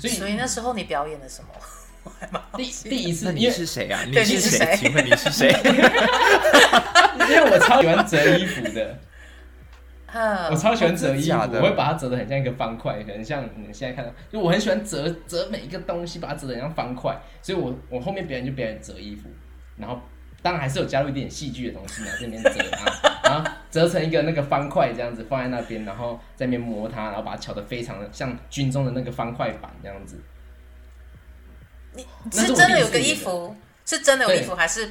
所以，所以那时候你表演了什么？第第一次，你是谁啊？你是谁？请问你是谁？因为我超喜欢折衣服的。我超喜欢折衣服，我会把它折得很像一个方块，可能像你们现在看到，就我很喜欢折折每一个东西，把它折得很像方块，所以我我后面表演就表演折衣服，然后当然还是有加入一点戏剧的东西嘛，这边折啊，然后折成一个那个方块这样子放在那边，然后在那边磨它，然后把它敲得非常的像军中的那个方块板这样子。你是真的有个衣服，是真的有衣服，还是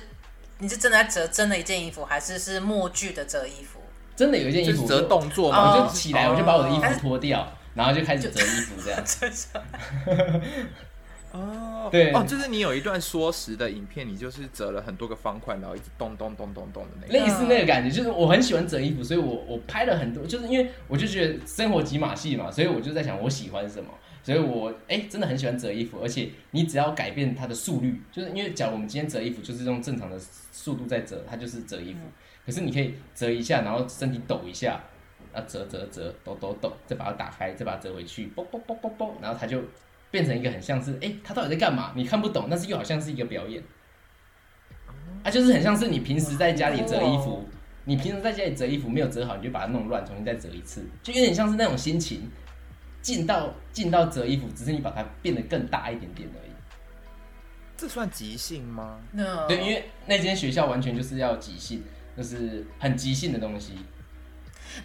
你是真的在折真的一件衣服，还是是默剧的折衣服？真的有一件衣服折动作嘛，我就起来，我就把我的衣服脱掉，然后就开始折衣服这样。哦，对哦，就是你有一段说时的影片，你就是折了很多个方块，然后一直咚咚咚咚咚的那个。类似那个感觉，就是我很喜欢折衣服，所以我我拍了很多，就是因为我就觉得生活即马戏嘛，所以我就在想我喜欢什么，所以我哎、欸、真的很喜欢折衣服，而且你只要改变它的速率，就是因为假如我们今天折衣服就是用正常的速度在折，它就是折衣服。可是你可以折一下，然后身体抖一下，啊折折折，抖抖抖，再把它打开，再把它折回去，啵啵啵啵啵，然后它就变成一个很像是，哎，它到底在干嘛？你看不懂，但是又好像是一个表演，啊，就是很像是你平时在家里折衣服，你平时在家里折衣服没有折好，你就把它弄乱，重新再折一次，就有点像是那种心情，进到进到折衣服，只是你把它变得更大一点点而已。这算即兴吗？No。对，因为那间学校完全就是要即兴。就是很即兴的东西。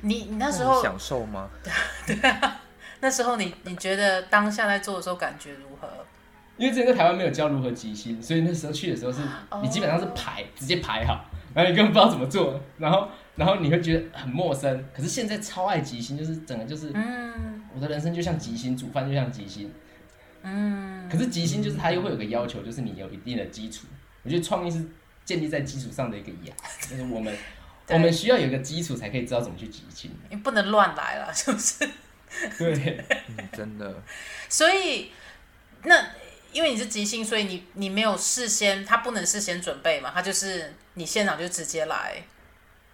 你你那时候享受吗？对啊，那时候你你觉得当下在做的时候感觉如何？因为之前在台湾没有教如何即兴，所以那时候去的时候是，你基本上是排、oh. 直接排好，然后你根本不知道怎么做，然后然后你会觉得很陌生。可是现在超爱即兴，就是整个就是，嗯，我的人生就像即兴，煮饭就像即兴，嗯。可是即兴就是它又会有个要求，就是你有一定的基础。我觉得创意是。建立在基础上的一个样，就是我们我们需要有一个基础，才可以知道怎么去即兴。你不能乱来了，是不是？对，嗯，真的。所以那因为你是即兴，所以你你没有事先，他不能事先准备嘛，他就是你现场就直接来。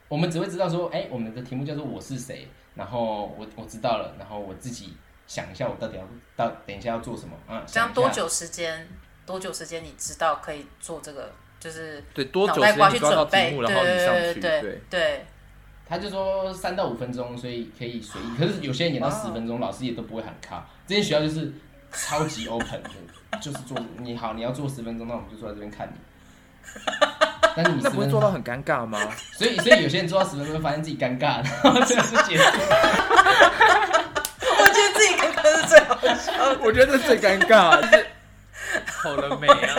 我们只会知道说，哎、欸，我们的题目叫做我是谁，然后我我知道了，然后我自己想一下，我到底要到等一下要做什么啊？这样多久时间？多久时间？你知道可以做这个？就是对多久时间去抓到题目，然后你上去。对对对，他就说三到五分钟，所以可以随意。可是有些人演到十分钟，老师也都不会喊卡。这间学校就是超级 open，的就是做你好，你要做十分钟，那我们就坐在这边看你。但是你那不会做到很尴尬吗？所以所以有些人做到十分钟会发现自己尴尬，然后这样就结束。我觉得自己尴尬是最好笑的，我觉得这最尴尬。是好了没啊？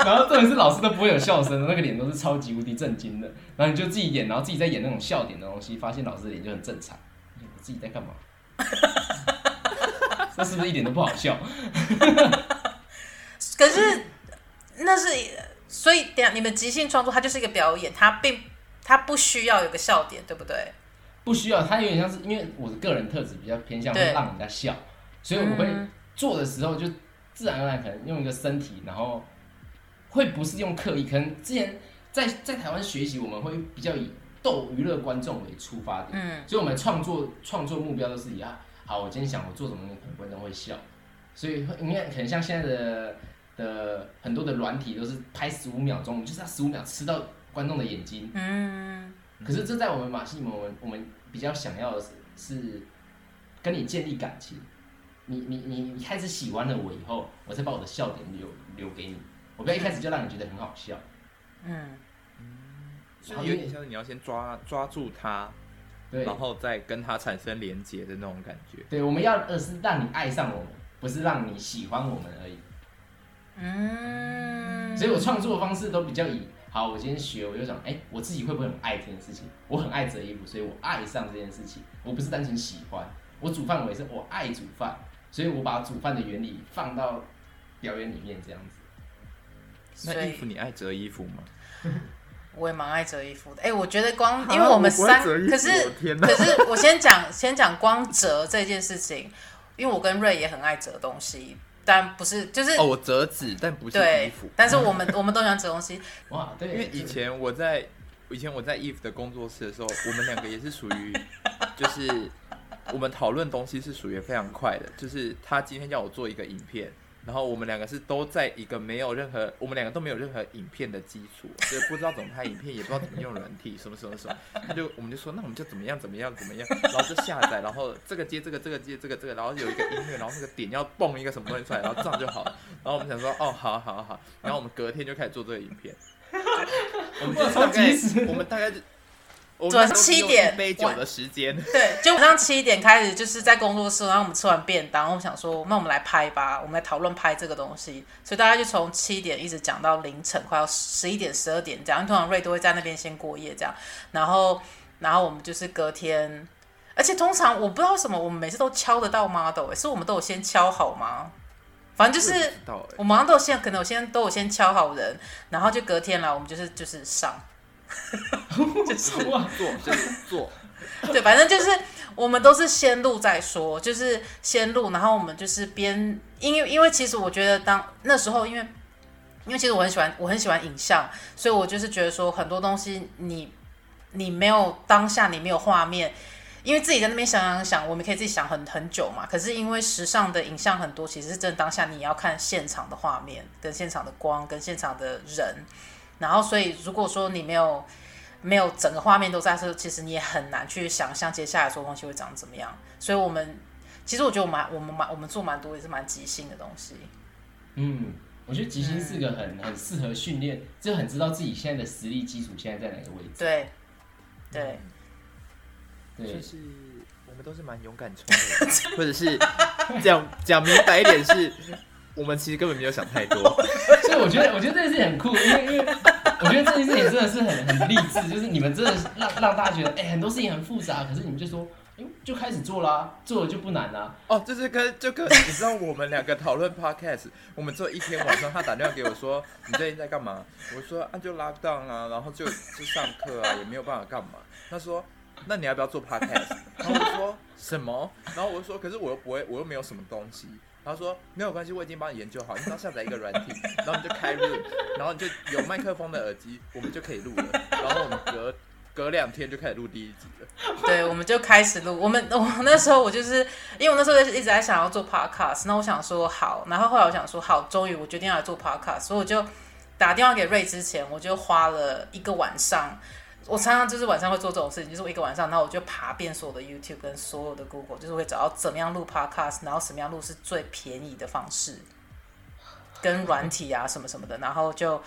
然后重点是老师都不会有笑声的，那个脸都是超级无敌震惊的。然后你就自己演，然后自己在演那种笑点的东西，发现老师的脸就很正常。你自己在干嘛？那是不是一点都不好笑？可是那是所以，等下你们即兴创作，它就是一个表演，它并它不需要有个笑点，对不对？不需要，它有点像是因为我的个人特质比较偏向会让人家笑，所以我会做的时候就自然而然可能用一个身体，然后会不是用刻意，可能之前在在台湾学习，我们会比较以逗娱乐观众为出发点，嗯，所以我们创作创作目标都是以啊，好，我今天想我做什么，可能观众会笑，所以你看，可能像现在的。的很多的软体都是拍十五秒钟，就是要十五秒吃到观众的眼睛。嗯，可是这在我们马戏，我们我们比较想要的是是跟你建立感情。你你你你开始喜欢了我以后，我再把我的笑点留留给你。我不要一开始就让你觉得很好笑。嗯，所以有点像是你要先抓抓住他，对，然后再跟他产生连接的那种感觉。对，我们要的是让你爱上我们，不是让你喜欢我们而已。嗯，所以我创作的方式都比较以好。我今天学，我就想，哎、欸，我自己会不会很爱这件事情？我很爱折衣服，所以我爱上这件事情。我不是单纯喜欢，我煮饭我也是我爱煮饭，所以我把煮饭的原理放到表演里面这样子。那衣服你爱折衣服吗？我也蛮爱折衣服的。哎、欸，我觉得光因为我们三，可是可是我先讲 先讲光折这件事情，因为我跟瑞也很爱折东西。但不是，就是哦，我折纸，但不是衣服。但是我们 我们都喜欢折东西。哇，对，因为以前我在以前我在 Eve 的工作室的时候，我们两个也是属于，就是我们讨论东西是属于非常快的。就是他今天叫我做一个影片。然后我们两个是都在一个没有任何，我们两个都没有任何影片的基础，所以不知道怎么拍影片，也不知道怎么用软体，什么什么什么。他就我们就说，那我们就怎么样怎么样怎么样，然后就下载，然后这个接这个，这个接这个这个，然后有一个音乐，然后那个点要蹦一个什么东西出来，然后这样就好了。然后我们想说，哦，好好好，然后我们隔天就开始做这个影片。我们就大概，我们大概。早上七点，杯酒的时间。对，就晚上七点开始，就是在工作室，然后我们吃完便当，我们想说，那我们来拍吧，我们来讨论拍这个东西。所以大家就从七点一直讲到凌晨，快要十一点、十二点这样。通常瑞都会在那边先过夜这样，然后，然后我们就是隔天，而且通常我不知道什么，我们每次都敲得到 model，是我们都有先敲好吗？反正就是，我马上都有先，可能我先都有先敲好人，然后就隔天了，我们就是就是上。就是做，就是做，对，反正就是我们都是先录再说，就是先录，然后我们就是边，因为因为其实我觉得当那时候，因为因为其实我很喜欢我很喜欢影像，所以我就是觉得说很多东西你你没有当下你没有画面，因为自己在那边想想想，我们可以自己想很很久嘛。可是因为时尚的影像很多，其实是真的当下你要看现场的画面，跟现场的光，跟现场的人。然后，所以如果说你没有没有整个画面都在时候，其实你也很难去想象接下来做东西会长怎么样。所以，我们其实我觉得我们我们蛮我们做蛮多也是蛮即兴的东西。嗯，我觉得即兴是个很很适合训练，就很知道自己现在的实力基础现在在哪个位置。对，对，对，就是我们都是蛮勇敢冲的，或者是讲讲明白一点是。我们其实根本没有想太多，我觉得，我觉得这件事情很酷，因为因为我觉得这件事情真的是很很励志，就是你们真的是让让大家觉得，哎、很多事情很复杂，可是你们就说，就开始做啦，做了就不难啦。哦，就是跟就跟你知道，我们两个讨论 podcast，我们做一天晚上，他打电话给我说，你最近在干嘛？我说啊，就 lock down 啊，然后就就上课啊，也没有办法干嘛。他说，那你要不要做 podcast？然后我说什么？然后我就说，可是我又不会，我又没有什么东西。他说没有关系，我已经帮你研究好，你只要下载一个软体，然后你就开录，然后你就有麦克风的耳机，我们就可以录了。然后我们隔隔两天就开始录第一集了。对，我们就开始录。我们 我那时候我就是因为我那时候是一直在想要做 podcast，那我想说好，然后后来我想说好，终于我决定要来做 podcast，所以我就打电话给瑞之前，我就花了一个晚上。我常常就是晚上会做这种事情，就是我一个晚上，然后我就爬遍所有的 YouTube 跟所有的 Google，就是会找到怎么样录 Podcast，然后什么样录是最便宜的方式，跟软体啊什么什么的，然后就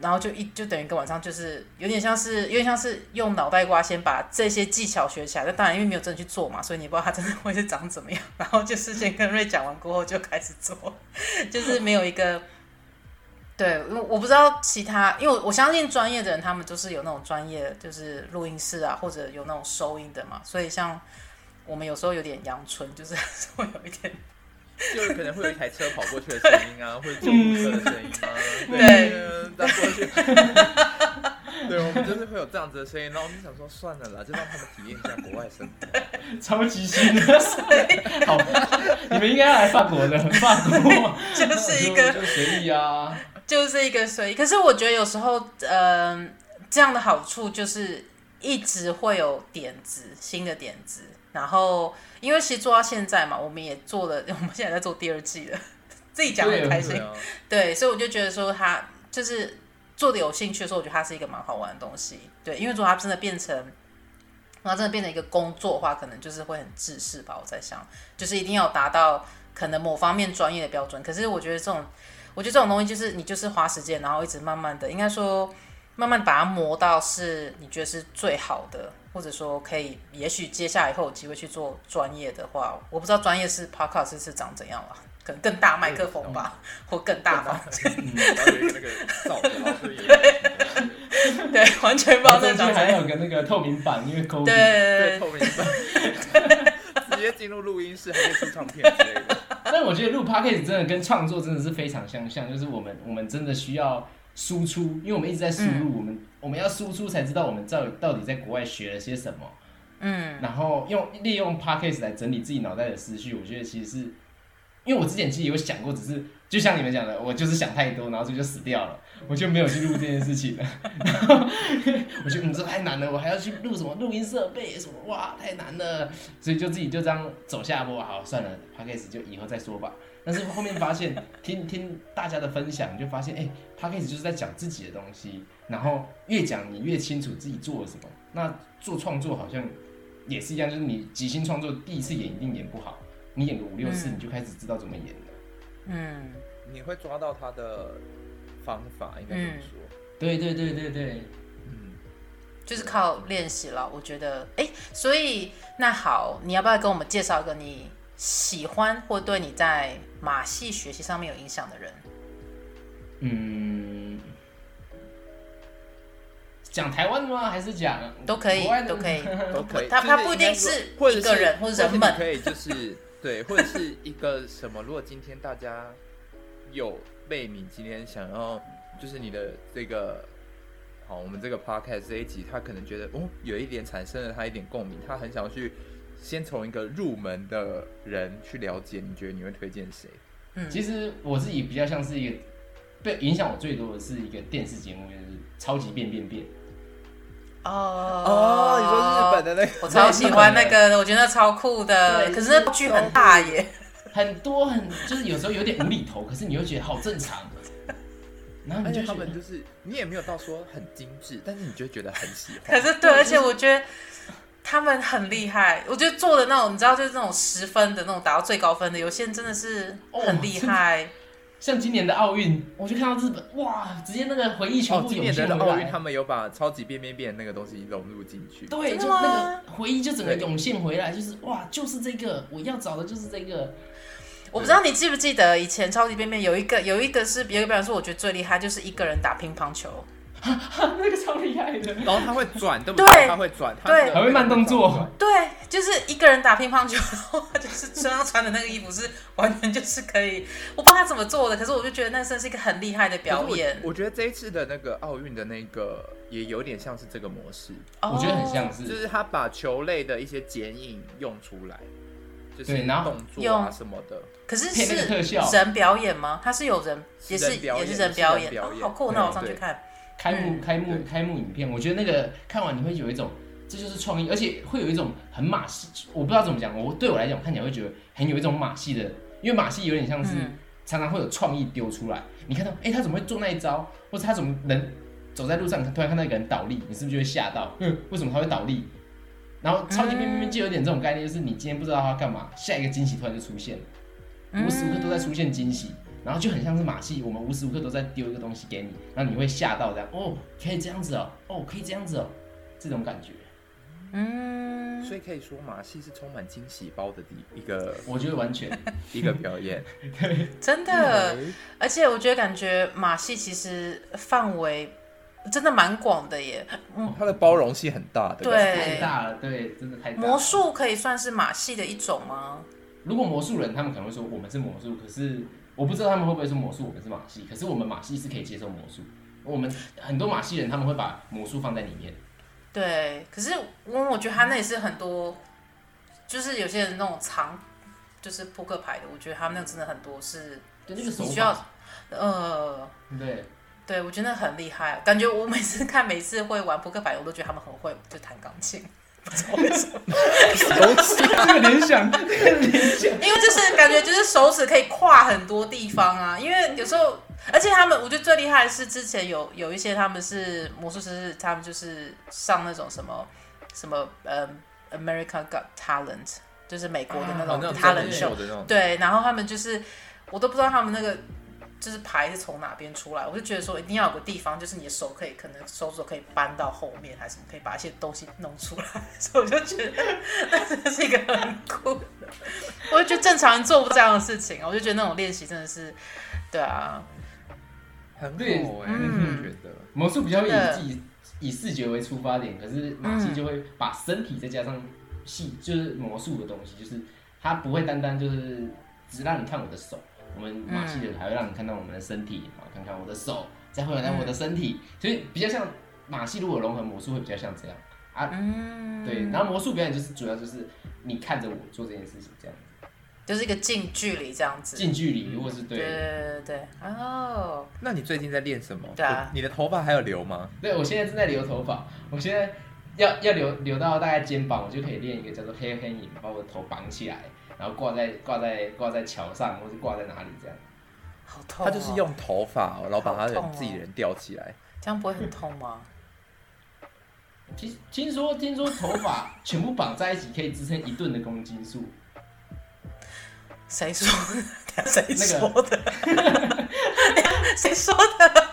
然后就一就等于一个晚上，就是有点像是有点像是用脑袋瓜先把这些技巧学起来。那当然因为没有真的去做嘛，所以你不知道它真的会是长怎么样。然后就事先跟瑞讲完过后就开始做，就是没有一个。对，我我不知道其他，因为我相信专业的人，他们都是有那种专业，就是录音室啊，或者有那种收音的嘛。所以像我们有时候有点阳春，就是 会有一点，就可能会有一台车跑过去的声音啊，或者救护车的声音啊，对，再过去，对，我们就是会有这样子的声音，然后我们想说算了啦，就让他们体验一下国外生活，超级新的，好，你们应该要来法国的，法国就是一个就随意啊。就是一个随意，可是我觉得有时候，嗯、呃，这样的好处就是一直会有点子，新的点子。然后，因为其实做到现在嘛，我们也做了，我们现在在做第二季了，自己讲很开心。对，啊、对，所以我就觉得说，他就是做的有兴趣的时候，我觉得它是一个蛮好玩的东西。对，因为如果它真的变成，然后真的变成一个工作的话，可能就是会很制式吧。我在想，就是一定要达到可能某方面专业的标准。可是我觉得这种。我觉得这种东西就是你就是花时间，然后一直慢慢的，应该说慢慢把它磨到是你觉得是最好的，或者说可以，也许接下来以后有机会去做专业的话，我不知道专业是 podcast 是长怎样了，可能更大麦克风吧，或更大房间，对，完全不知道那长怎样。还有个那个透明板，因为抠对对透明板，直接进入录音室还可以出唱片之类的。但我觉得录 podcast 真的跟创作真的是非常相像，就是我们我们真的需要输出，因为我们一直在输入，嗯、我们我们要输出才知道我们到到底在国外学了些什么，嗯，然后用利用 podcast 来整理自己脑袋的思绪，我觉得其实是，因为我之前其实有想过，只是就像你们讲的，我就是想太多，然后这就死掉了。我就没有去录这件事情了，然 后我觉得嗯，这太难了，我还要去录什么录音设备什么，哇，太难了，所以就自己就这样走下坡，好，算了，Podcast 就以后再说吧。但是后面发现 听听大家的分享，就发现哎，Podcast 就是在讲自己的东西，然后越讲你越清楚自己做了什么。那做创作好像也是一样，就是你即兴创作第一次演一定演不好，你演个五六次你就开始知道怎么演了。嗯，你会抓到他的。方法应该怎么说，对对对对对，嗯，就是靠练习了。我觉得，哎，所以那好，你要不要跟我们介绍一个你喜欢或对你在马戏学习上面有影响的人？嗯，讲台湾的吗？还是讲都可以，都可以，都可以。他他不一定是一个人或者人们，可以就是对，或者是一个什么？如果今天大家有。贝米今天想要，就是你的这个，好，我们这个 podcast 这一集，他可能觉得哦，有一点产生了他一点共鸣，他很想要去先从一个入门的人去了解，你觉得你会推荐谁？嗯，其实我自己比较像是一个被影响我最多的是一个电视节目，就是《超级变变变》。哦哦，你说日本的那个，我超喜欢那个，我觉得超酷的，可是那剧很大耶。很多很就是有时候有点无厘头，可是你又觉得好正常。然后你就他们就是你也没有到说很精致，但是你就觉得很喜欢。可是对，而且我觉得他们很厉害。我觉得做的那种，你知道，就是那种十分的那种达到最高分的，有些人真的是很厉害。哦像今年的奥运，我就看到日本，哇，直接那个回忆全部涌现今年的。奥运他们有把超级变变变那个东西融入进去，对，就那个回忆就整个涌现回来，就是哇，就是这个，我要找的就是这个。我不知道你记不记得以前超级变变有一个有一个是有一个表演是我觉得最厉害，就是一个人打乒乓球。那个超厉害的，然后他会转，对不对？他会转，对，还会慢动作。对，就是一个人打乒乓球，然后就是身上穿的那个衣服是完全就是可以，我不知道他怎么做的，可是我就觉得那真是一个很厉害的表演。我，我觉得这一次的那个奥运的那个也有点像是这个模式，我觉得很像是，就是他把球类的一些剪影用出来，就是动作啊什么的。可是是人表演吗？他是有人，也是也是人表演，好酷，那我上去看。开幕开幕开幕影片，我觉得那个看完你会有一种，这就是创意，而且会有一种很马戏，我不知道怎么讲，我对我来讲看起来会觉得很有一种马戏的，因为马戏有点像是常常会有创意丢出来，你看到哎他怎么会做那一招，或者他怎么能走在路上突然看到一个人倒立，你是不是就会吓到？嗯，为什么他会倒立？然后超级变变变就有点这种概念，就是你今天不知道他干嘛，下一个惊喜突然就出现了，无时无刻都在出现惊喜。然后就很像是马戏，我们无时无刻都在丢一个东西给你，然后你会吓到这样，哦，可以这样子哦，哦，可以这样子哦，这种感觉。嗯，所以可以说马戏是充满惊喜包的一个，我觉得完全。一个表演，真的，而且我觉得感觉马戏其实范围真的蛮广的耶，嗯，它的包容性很大，对，太大了，对，真的太大了。魔术可以算是马戏的一种吗？如果魔术人，他们可能会说我们是魔术，可是我不知道他们会不会说魔术，我们是马戏，可是我们马戏是可以接受魔术，我们很多马戏人他们会把魔术放在里面。对，可是我我觉得他那也是很多，就是有些人那种藏，就是扑克牌的，我觉得他们那真的很多是，对，那个手需要，呃，对，对我觉得很厉害，感觉我每次看每次会玩扑克牌，我都觉得他们很会就弹钢琴，不知道为什么，手指这个联想，这个联想，因为就是感觉就是手指可以跨很多地方啊，因为有时候。而且他们，我觉得最厉害的是之前有有一些他们是魔术师，他们就是上那种什么什么呃、嗯、American Got Talent，就是美国的那种 talent show，对，然后他们就是我都不知道他们那个就是牌是从哪边出来，我就觉得说一定要有个地方，就是你的手可以可能手指可以搬到后面，还是什么可以把一些东西弄出来，所以我就觉得那真的是一个很酷的，我就觉得正常人做不这样的事情，我就觉得那种练习真的是，对啊。很对，我觉得。魔术比较以自己以视觉为出发点，可是马戏就会把身体再加上戏，就是魔术的东西，就是它不会单单就是只让你看我的手，我们马戏的还会让你看到我们的身体，然后看看我的手，再回来我的身体，所以比较像马戏，如果融合魔术会比较像这样。啊，对，然后魔术表演就是主要就是你看着我做这件事情这样。就是一个近距离这样子，近距离如果是对，对对对哦。那你最近在练什么？对啊，你的头发还有留吗？对，我现在正在留头发，我现在要要留留到大概肩膀，我就可以练一个叫做黑黑影，把我的头绑起来，然后挂在挂在挂在桥上，或是挂在哪里这样。好痛哦！他就是用头发，然后把他的自己人吊起来，这样不会很痛吗？听听说听说头发全部绑在一起可以支撑一吨的公斤数。谁说的？谁说的？谁说的？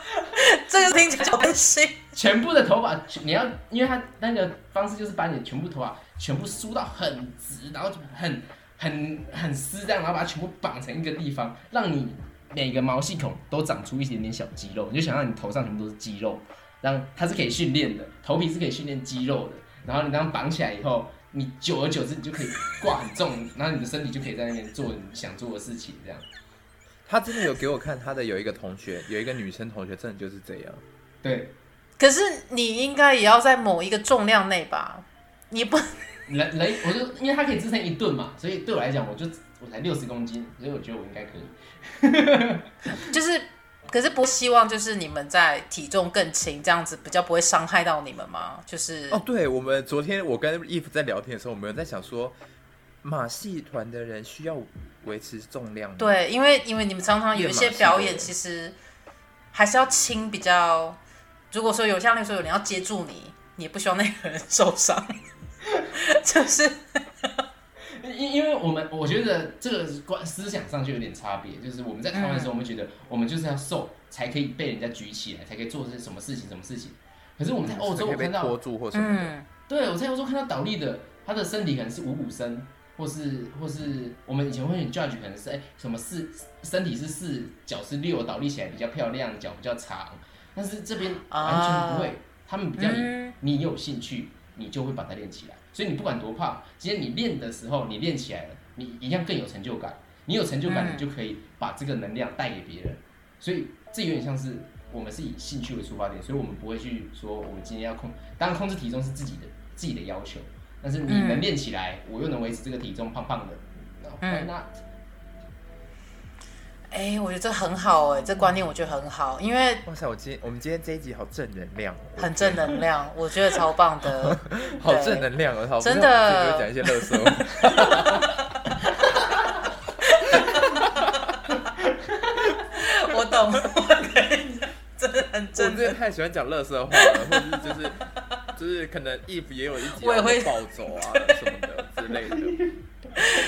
这个听起来就很新。全部的头发，你要，因为他那个方式就是把你的全部头发全部梳到很直，然后很很很湿这样，然后把它全部绑成一个地方，让你每个毛细孔都长出一点点小肌肉。你就想让你头上全部都是肌肉，让它是可以训练的，头皮是可以训练肌肉的。然后你这样绑起来以后。你久而久之，你就可以挂很重，然后你的身体就可以在那边做你想做的事情，这样。他真的有给我看，他的有一个同学，有一个女生同学，真的就是这样。对。可是你应该也要在某一个重量内吧？你不，人人，我就因为它可以支撑一顿嘛，所以对我来讲，我就我才六十公斤，所以我觉得我应该可以。就是。可是不希望就是你们在体重更轻这样子比较不会伤害到你们吗？就是哦，对，我们昨天我跟 Eve 在聊天的时候，我们有在想说，马戏团的人需要维持重量吗？对，因为因为你们常常有一些表演，其实还是要轻比较。如果说有像那时候有人要接住你，你也不希望那个人受伤，就是。因因为我们我觉得这个观思想上就有点差别，就是我们在台湾的时候，我们觉得我们就是要瘦才可以被人家举起来，才可以做些什么事情什么事情。可是我们在欧洲我看到拖住或什么的，对，我在欧洲看到倒立的，他的身体可能是五五身，或是或是我们以前会很 judge 可能是哎、欸、什么四身体是四脚是六倒立起来比较漂亮，脚比较长，但是这边完全不会，他们比较你有兴趣，你就会把它练起来。所以你不管多胖，今天你练的时候，你练起来了，你一样更有成就感。你有成就感，你就可以把这个能量带给别人。所以这有点像是我们是以兴趣为出发点，所以我们不会去说我们今天要控，当然控制体重是自己的自己的要求，但是你能练起来，我又能维持这个体重胖胖的，那那。哎、欸，我觉得这很好哎、欸，这观念我觉得很好，因为哇塞，我今天我们今天这一集好正能量，很正能量，我觉得。超棒的，好正能量哦，真的，讲一些垃圾话，我懂，我可以，真的很正，我真的太喜欢讲垃圾话了，或者是就是就是可能 Eve 也有一集会暴走啊什么的之类的，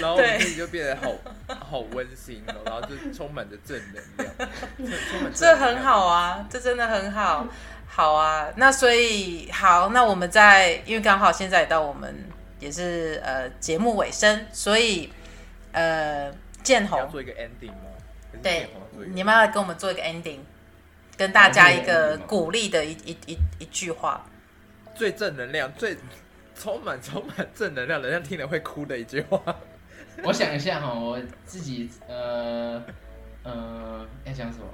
然后我们自己就变得好。好温馨哦，然后就充满着正能量，这，这很好啊，这真的很好，好啊。那所以好，那我们在因为刚好现在也到我们也是呃节目尾声，所以呃建宏做一个 ending 吗？对，你们要跟我们做一个 ending，跟大家一个鼓励的一一一一句话，最正能量、最充满 充满正能量，人家听了会哭的一句话。我想一下哈，我自己呃呃要讲什么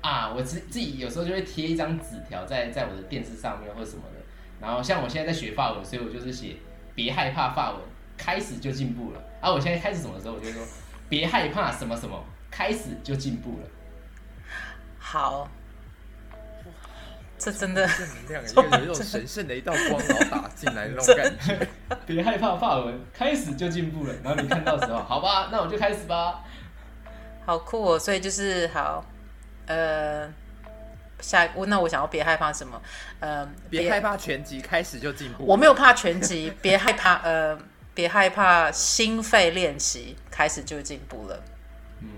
啊？我自自己有时候就会贴一张纸条在在我的电视上面或者什么的。然后像我现在在学法文，所以我就是写别害怕法文，开始就进步了。啊，我现在开始什么时候，我就说别害怕什么什么，开始就进步了。好。这真的正能量，有 一种神圣的一道光，然后打进来那种感觉。别害怕，法文开始就进步了。然后你看到的时候，好吧，那我就开始吧。好酷哦！所以就是好，呃，下那我想要别害怕什么？呃，别害怕全集开始就进步。我没有怕全集，别害怕，呃，别害怕心肺练习开始就进步了。嗯，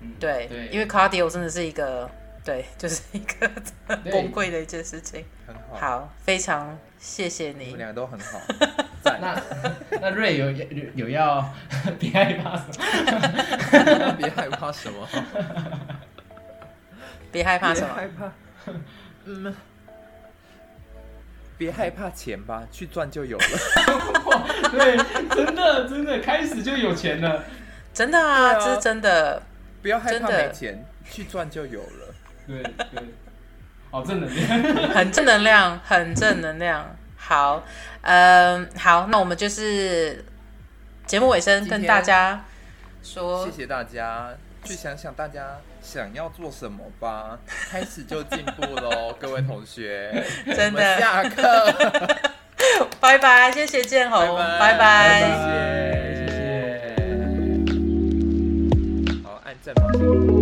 嗯对，对，因为 cardio 真的是一个。对，就是一个崩溃的一件事情。很好，好，非常谢谢你。我们两个都很好。那那瑞有有有要 别害怕什么？别害怕什么？别害怕什么？害怕。嗯。别害怕钱吧，去赚就有了。对，真的真的开始就有钱了。真的啊，啊这是真的。不要害怕没钱，去赚就有了。对，好正能量，很正能量，很正能量。好，嗯，好，那我们就是节目尾声，跟大家说，谢谢大家，去想想大家想要做什么吧，开始就进步喽，各位同学，真的，下课，拜拜，谢谢建宏，拜拜，谢谢，谢谢，好，按正方形。